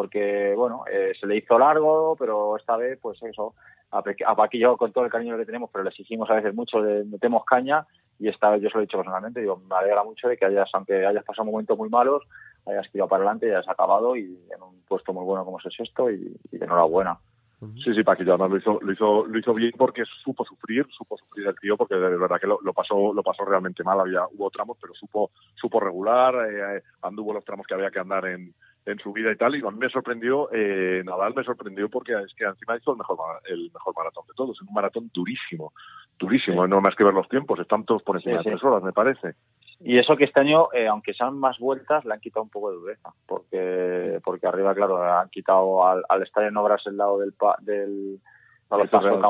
porque bueno eh, se le hizo largo pero esta vez pues eso a, Paquillo con todo el cariño que tenemos pero le exigimos a veces mucho le metemos caña y esta vez yo se lo he dicho personalmente digo me alegra mucho de que hayas aunque hayas pasado momentos muy malos hayas tirado para adelante y hayas acabado y en un puesto muy bueno como es el sexto y, y enhorabuena Sí, sí, Paquillo además lo hizo, lo hizo, lo hizo bien porque supo sufrir, supo sufrir el tío porque de verdad que lo, lo pasó, lo pasó realmente mal. Había, hubo tramos, pero supo, supo regular, eh, anduvo los tramos que había que andar en, en su vida y tal. Y a mí me sorprendió, eh, Nadal me sorprendió porque es que encima hizo el mejor, el mejor maratón de todos, en un maratón durísimo, durísimo. No más que ver los tiempos, están todos por encima Sí, de sí. tres horas, me parece. Y eso que este año, eh, aunque sean más vueltas, le han quitado un poco de dureza, porque porque arriba, claro, han quitado al, al estar en obras el lado del pa- del, del paso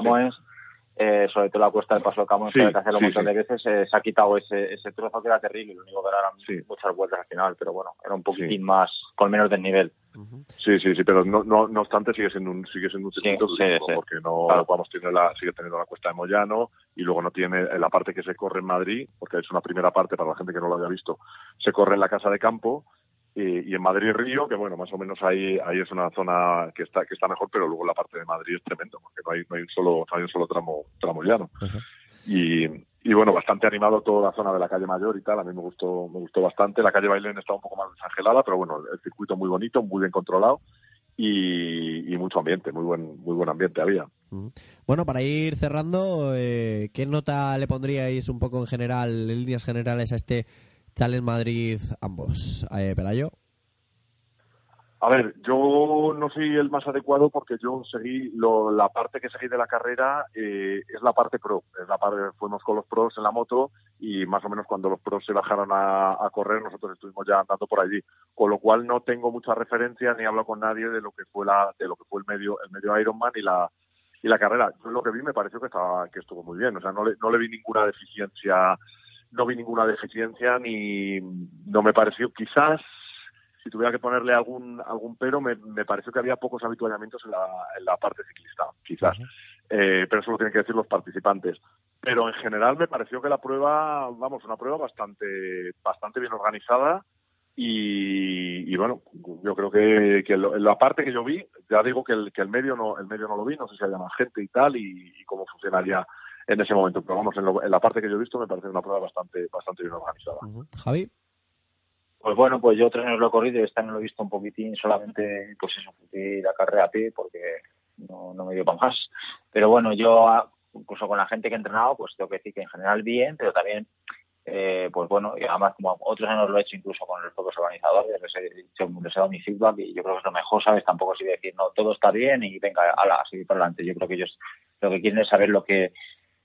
eh, sobre todo la cuesta del paso de Camoens, Sí, que hacerlo sí, montón sí. de veces, eh, se ha quitado ese, ese trozo que era terrible, lo único que eran Sí. muchas vueltas al final, pero bueno, era un poquitín Sí. más, con menos del nivel. Ujú. Sí, sí, sí, pero no, no, no obstante sigue siendo un, sigue siendo un circuito sí, durísimo, sí. porque no, Claro. vamos, tiene la, sigue teniendo la cuesta de Moyano y luego no tiene la parte que se corre en Madrid, porque es una primera parte para la gente que no lo haya visto, se corre en la casa de campo y, y en Madrid Río, que bueno, más o menos ahí, ahí es una zona que está, que está mejor, pero luego la parte de Madrid es tremendo, porque no hay, no hay un solo, no hay un solo tramo, tramo llano. Y, y bueno, bastante animado toda la zona de la calle Mayor y tal, a mí me gustó, me gustó bastante. La calle Bailén está un poco más desangelada, pero bueno, el circuito muy bonito, muy bien controlado y, y mucho ambiente, muy buen, muy buen ambiente había. Bueno, para ir cerrando, eh, ¿qué nota le pondríais un poco en general, en líneas generales, a este Challenge Madrid ambos. Eh, Pelayo. A ver, yo no soy el más adecuado porque yo seguí lo, la parte que seguí de la carrera eh, es la parte pro, es la parte fuimos con los pros en la moto y más o menos cuando los pros se bajaron a, correr nosotros estuvimos ya andando por allí, con lo cual no tengo mucha referencia ni hablo con nadie de lo que fue la de lo que fue el medio el medio Ironman y la y la carrera. Yo lo que vi me pareció que estaba que estuvo muy bien, o sea no le, no le vi ninguna deficiencia no vi ninguna deficiencia ni no me pareció quizás si tuviera que ponerle algún algún pero, me, me pareció que había pocos habituallamientos en la, en la parte ciclista, quizás. Uh -huh. eh, pero eso lo tienen que decir los participantes. Pero en general me pareció que la prueba, vamos, una prueba bastante, bastante bien organizada. Y, y bueno, yo creo que, que lo, la parte que yo vi, ya digo que el, que el medio no, el medio no lo vi, no sé si había más gente y tal, y, y cómo funcionaría en ese momento. Pero vamos, en, lo, en, la parte que yo he visto me parece una prueba bastante, bastante bien organizada. Uh -huh. Javi. Pues bueno, pues yo tres años lo he corrido y este año lo he visto un poquitín solamente, pues eso, fui la carrera a pie porque no, no me dio para más. Pero bueno, yo, incluso con la gente que he entrenado, pues tengo que decir que en general bien, pero también, eh, pues bueno, y además como otros años lo he hecho incluso con los propios organizadores, les he, les he dado mi feedback y yo creo que es lo mejor, ¿sabes? Tampoco se decir, no, todo está bien y venga, ala, a seguir para adelante. Yo creo que ellos lo que quieren es saber lo que,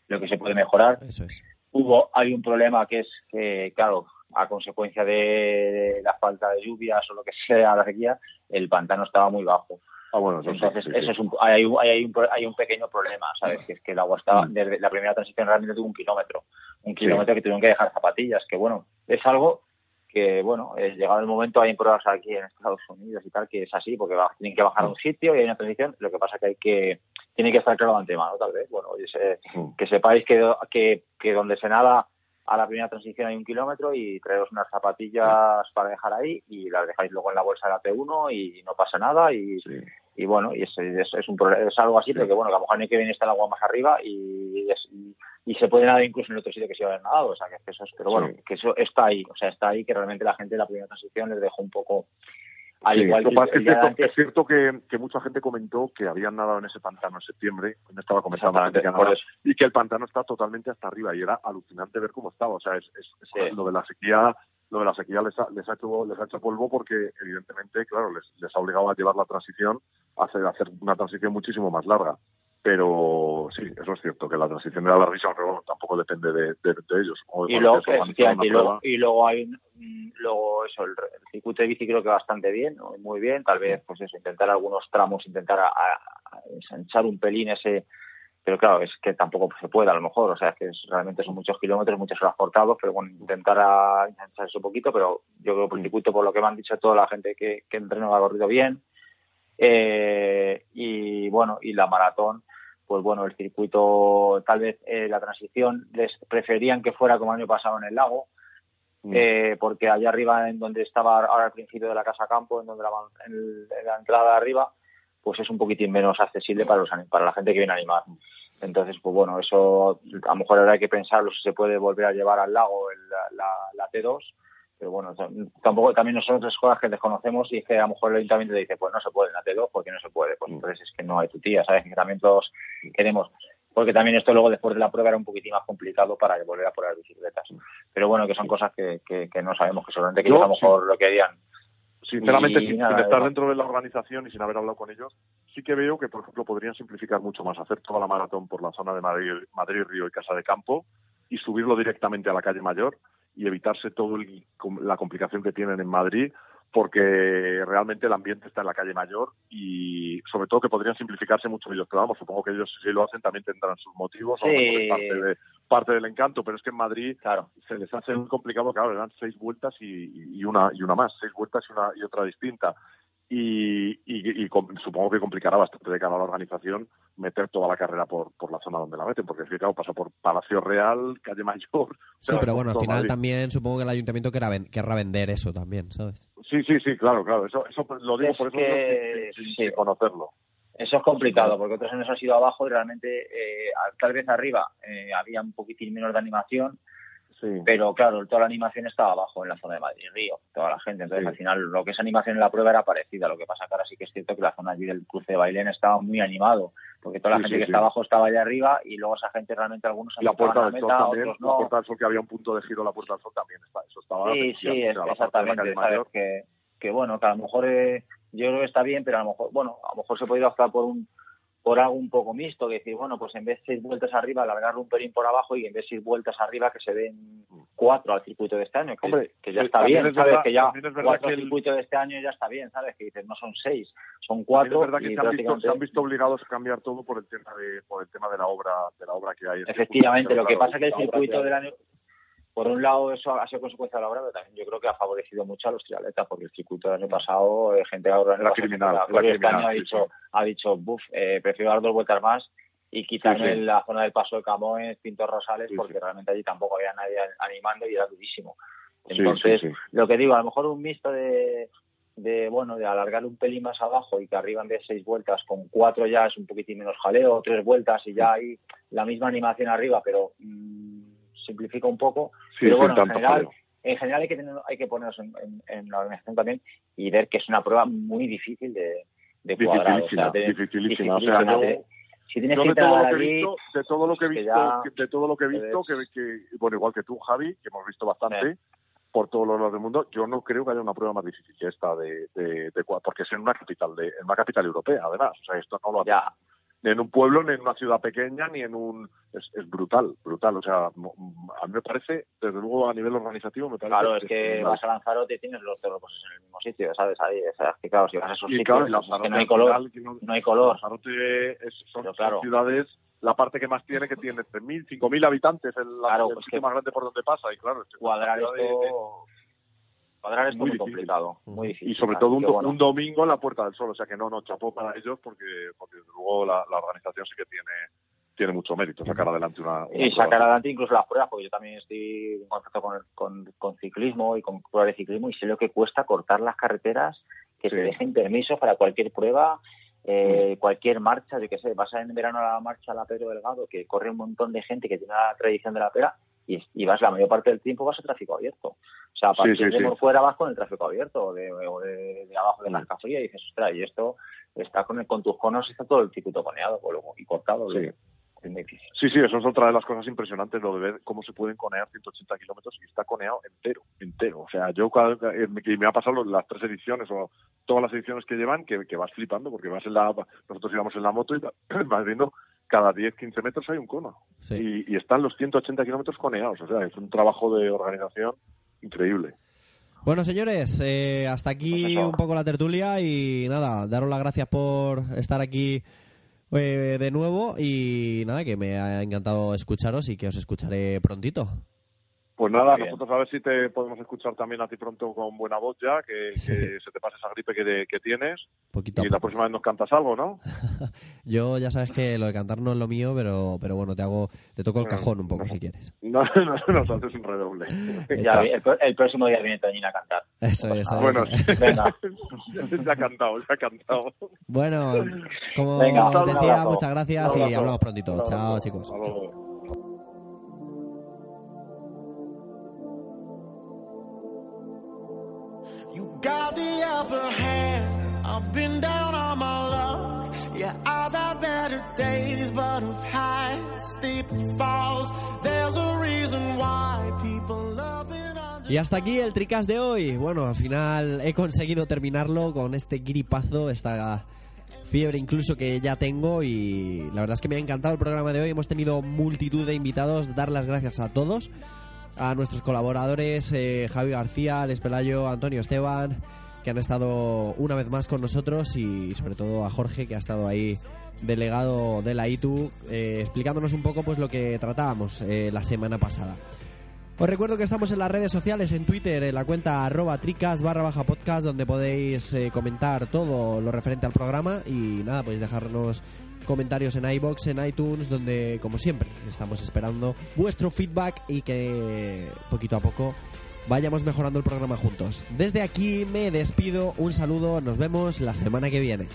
lo que se puede mejorar. Eso es. Hubo, hay un problema que es que, claro, a consecuencia de la falta de lluvias o lo que sea, la sequía, el pantano estaba muy bajo. Ah, bueno, eso Entonces, sí, sí. eso es un, hay, hay, hay, un, hay un pequeño problema, ¿sabes? Que es que el agua estaba, desde la primera transición realmente tuvo un kilómetro. Un kilómetro sí. que tuvieron que dejar zapatillas, que bueno, es algo que, bueno, es llegado el momento, hay pruebas aquí en Estados Unidos y tal, que es así, porque va, tienen que bajar a un sitio y hay una transición, lo que pasa que hay que, tiene que estar claro de antemano, tal vez. Bueno, se, que sepáis que, que, que donde se nada a la primera transición hay un kilómetro y traeros unas zapatillas para dejar ahí y las dejáis luego en la bolsa de la T1 y no pasa nada y, sí. y bueno, y es, es, es, un, es algo así, sí. pero que bueno, que a lo mejor ni que viene está el agua más arriba y, y, y, se puede nadar incluso en otro sitio que se haber nadado, o sea, que eso es, pero bueno, sí. que eso está ahí, o sea, está ahí que realmente la gente de la primera transición les dejó un poco al sí, igual que, es, cierto, es cierto que, que, mucha gente comentó que habían nadado en ese pantano en septiembre, me estaba comentando la y que el pantano está totalmente hasta arriba y era alucinante ver cómo estaba. O sea, es, es, es sí. lo de la sequía, lo de la sequía les ha, les ha, hecho, les ha hecho polvo porque evidentemente, claro, les, les ha obligado a llevar la transición a hacer, a hacer una transición muchísimo más larga. Pero sí, eso es cierto, que la transición era larguísima, pero bueno, tampoco depende de, de, de ellos. O de y, luego, y, luego, y luego hay luego eso, el, el, circuito de bici creo que bastante bien, muy bien, tal vez pues eso, intentar algunos tramos, intentar a, ensanchar un pelín ese, pero claro, es que tampoco se puede a lo mejor, o sea, es que es, realmente son muchos kilómetros, muchas horas cortados, pero bueno, intentar a ensanchar eso un poquito, pero yo creo que el circuito, por lo que me han dicho toda la gente que, que entreno ha corrido bien, eh, y bueno, y la maratón, pues bueno, el circuito, tal vez eh, la transición, les preferían que fuera como el año pasado en el lago, mm. eh, porque allá arriba, en donde estaba ahora al principio de la casa campo, en donde la, en, en la entrada de arriba, pues es un poquitín menos accesible para los para la gente que viene a animar. Entonces, pues bueno, eso a lo mejor ahora hay que pensarlo si se puede volver a llevar al lago el, la, la, T2, pero bueno, tampoco también son otras cosas que desconocemos y es que a lo mejor el ayuntamiento dice, pues no se puede la T2 porque no se puede, pues entonces es que no hay tu tía, ¿sabes? Que también todos queremos porque también esto luego después de la prueba era un poquitín más complicado para volver a poner bicicletas. Pero bueno, que son cosas que, que, que no sabemos, que solamente que Yo, a lo mejor sí. lo querían sinceramente, sin, nada, sin, estar dentro de la organización y sin haber hablado con ellos, sí que veo que, por ejemplo, podrían simplificar mucho más, hacer toda la maratón por la zona de Madrid, Madrid Río y Casa de Campo y subirlo directamente a la calle Mayor y evitarse toda la complicación que tienen en Madrid porque realmente el ambiente está en la calle mayor y sobre todo que podrían simplificarse mucho ellos, pero vamos, supongo que ellos si lo hacen también tendrán sus motivos, sí. o parte, de, parte del encanto, pero es que en Madrid claro. se les hace muy complicado, claro, le dan seis vueltas y, y, una y una más, seis vueltas y una y otra distinta. Y, y, y, supongo que complicará bastante de cara a la organización meter toda la carrera por, por la zona donde la meten, porque es que claro, pasa por Palacio Real, Calle Mayor. Sí, pero bueno, al final Madrid. también supongo que el ayuntamiento querrá, querrá vender eso también, ¿sabes? Sí, sí, sí, claro, claro, eso, eso lo digo es por eso que, sin, sin sí. conocerlo. Eso es complicado, porque otros años ha sido abajo y realmente, eh, tal vez arriba, eh, había un poquitín menos de animación, pero claro, toda la animación estaba abajo en la zona de Madrid Río, toda la gente. Entonces, al final, lo que es animación en la prueba era parecida. Lo que pasa que ahora sí que es cierto que la zona allí del cruce de Bailén estaba muy animado, porque toda la gente que está abajo estaba allá arriba y luego esa gente realmente algunos la puerta del sol también, la puerta del sol que había un punto de giro, la puerta del sol también está, eso estaba. Sí, sí, exactamente. Sabes que, que bueno, que a lo mejor eh, yo creo que está bien, pero a lo mejor, bueno, a lo mejor se podría optar por un por algo un poco mixto, que decir, bueno, pues en vez de seis vueltas arriba, alargarlo un pelín por abajo y en vez de seis vueltas arriba, que se den cuatro al circuito de este año, que, Hombre, que ya está bien, ¿sabes? que ya cuatro al circuito de este año ya está bien, ¿sabes? Que dices, no son seis, son cuatro. Es verdad que se han, visto, se han, visto, obligados a cambiar todo por el tema de, por el tema de la obra, de la obra que hay. Efectivamente, lo que pasa es que el circuito del año por un lado eso ha sido consecuencia de la obra, pero también yo creo que ha favorecido mucho a los triatletas, porque el circuito del año pasado, eh, gente ahora la criminal, la año ha dicho, ha dicho, buf, eh, prefiero dar dos vueltas más y quitarme la zona del paso de Camoes, Pintos Rosales, porque realmente allí tampoco había nadie animando y era durísimo. Entonces, lo que digo, a lo mejor un mixto de, de bueno de alargar un pelín más abajo y que arriba en vez de seis vueltas con cuatro ya es un poquitín menos jaleo, tres vueltas y ya hay la misma animación arriba, pero mm, simplifica un poco. pero bueno, en general, en general hay que tener, hay que ponernos en, la organización también y ver que es una prueba muy difícil de, de cuadrar. Dificilísima, dificilísima. O sea, yo, si tienes que de, todo lo que he visto, de todo lo que he visto, de todo lo que he visto, que, que, bueno, igual que tú, Javi, que hemos visto bastante, por todos los lados del mundo, yo no creo que haya una prueba más difícil que esta de, de, de porque es en una capital de, en una capital europea, además. O sea, esto no lo ya ni en un pueblo, ni en una ciudad pequeña, ni en un... Es, es brutal, brutal. O sea, a mí me parece, desde luego a nivel organizativo, me parece... Claro, es que vas a Lanzarote y tienes los terrenos en el mismo sitio, ¿sabes? Ahí, o sea, que claro, si vas a esos sitios, claro, que no hay color, no, hay color. Lanzarote es, son, claro. ciudades la parte que más tiene, que tiene 3.000, 5.000 habitantes, el, claro, el sitio más grande por donde pasa, y claro... Cuadrar esto cuadrar es muy, complicado, muy difícil. Y sobre todo un, domingo en la Puerta del Sol, o sea que no, no chapó para ellos porque, porque luego la, organización sí que tiene tiene mucho mérito sacar adelante una, y sacar adelante incluso las pruebas porque yo también estoy en contacto con, con, con, ciclismo y con pruebas de ciclismo y sé lo que cuesta cortar las carreteras que se dejen permiso para cualquier prueba eh, cualquier marcha, de que sé, vas en verano a la marcha a la Pedro Delgado, que corre un montón de gente que tiene la tradición de la pera, y, vas la mayor parte del tiempo vas a tráfico abierto. O sea, a partir de por fuera vas con el tráfico abierto o de, de, abajo de la fría y dices, ostras, y esto está con, con tus conos, está todo el circuito coneado y cortado. Sí. Sí, sí, eso es otra de las cosas impresionantes, lo de ver cómo se pueden conear 180 kilómetros y está coneado entero, entero. O sea, yo eh, me ha pasado las tres ediciones o todas las ediciones que llevan que, que vas flipando porque vas en la, nosotros íbamos en la moto y [clears throat] vas viendo cada 10, 15 metros hay un cono. Y, están los 180 kilómetros coneados. O sea, es un trabajo de organización increíble. Bueno, señores, eh, hasta aquí pues un poco la tertulia y nada, daros las gracias por estar aquí eh, de nuevo y nada, que me ha encantado escucharos y que os escucharé prontito. Pues nada, nosotros a ver si te podemos escuchar también a ti pronto con buena voz ya, que, se te pase esa gripe que, que tienes. y la próxima vez nos cantas algo, ¿no? [laughs] Yo ya sabes que lo de cantar no es lo mío, pero pero bueno, te hago te toco el cajón un poco si quieres. [laughs] No, no, nos haces un redoble. [laughs] ya, el, próximo día viene Toñina a cantar. Eso es. bueno, Venga. ya ha cantado, ya ha cantado. Bueno, como decía, muchas gracias y hablamos prontito. Chao, chicos. Y hasta aquí el tricas de hoy. Bueno, al final he conseguido terminarlo con este gripazo, esta fiebre incluso que ya tengo y la verdad es que me ha encantado el programa de hoy. Hemos tenido multitud de invitados, dar las gracias a todos a nuestros colaboradores eh, Javi García, Alex Pelayo, Antonio Esteban, que han estado una vez más con nosotros y sobre todo a Jorge que ha estado ahí delegado de la ITU eh, explicándonos un poco pues lo que tratábamos eh, la semana pasada. Os recuerdo que estamos en las redes sociales, en Twitter, en la cuenta arroba tricas barra baja podcast, donde podéis comentar todo lo referente al programa y nada, podéis dejarnos comentarios en iBox, en iTunes, donde, como siempre, estamos esperando vuestro feedback y que poquito a poco vayamos mejorando el programa juntos. Desde aquí me despido, un saludo, nos vemos la semana que viene.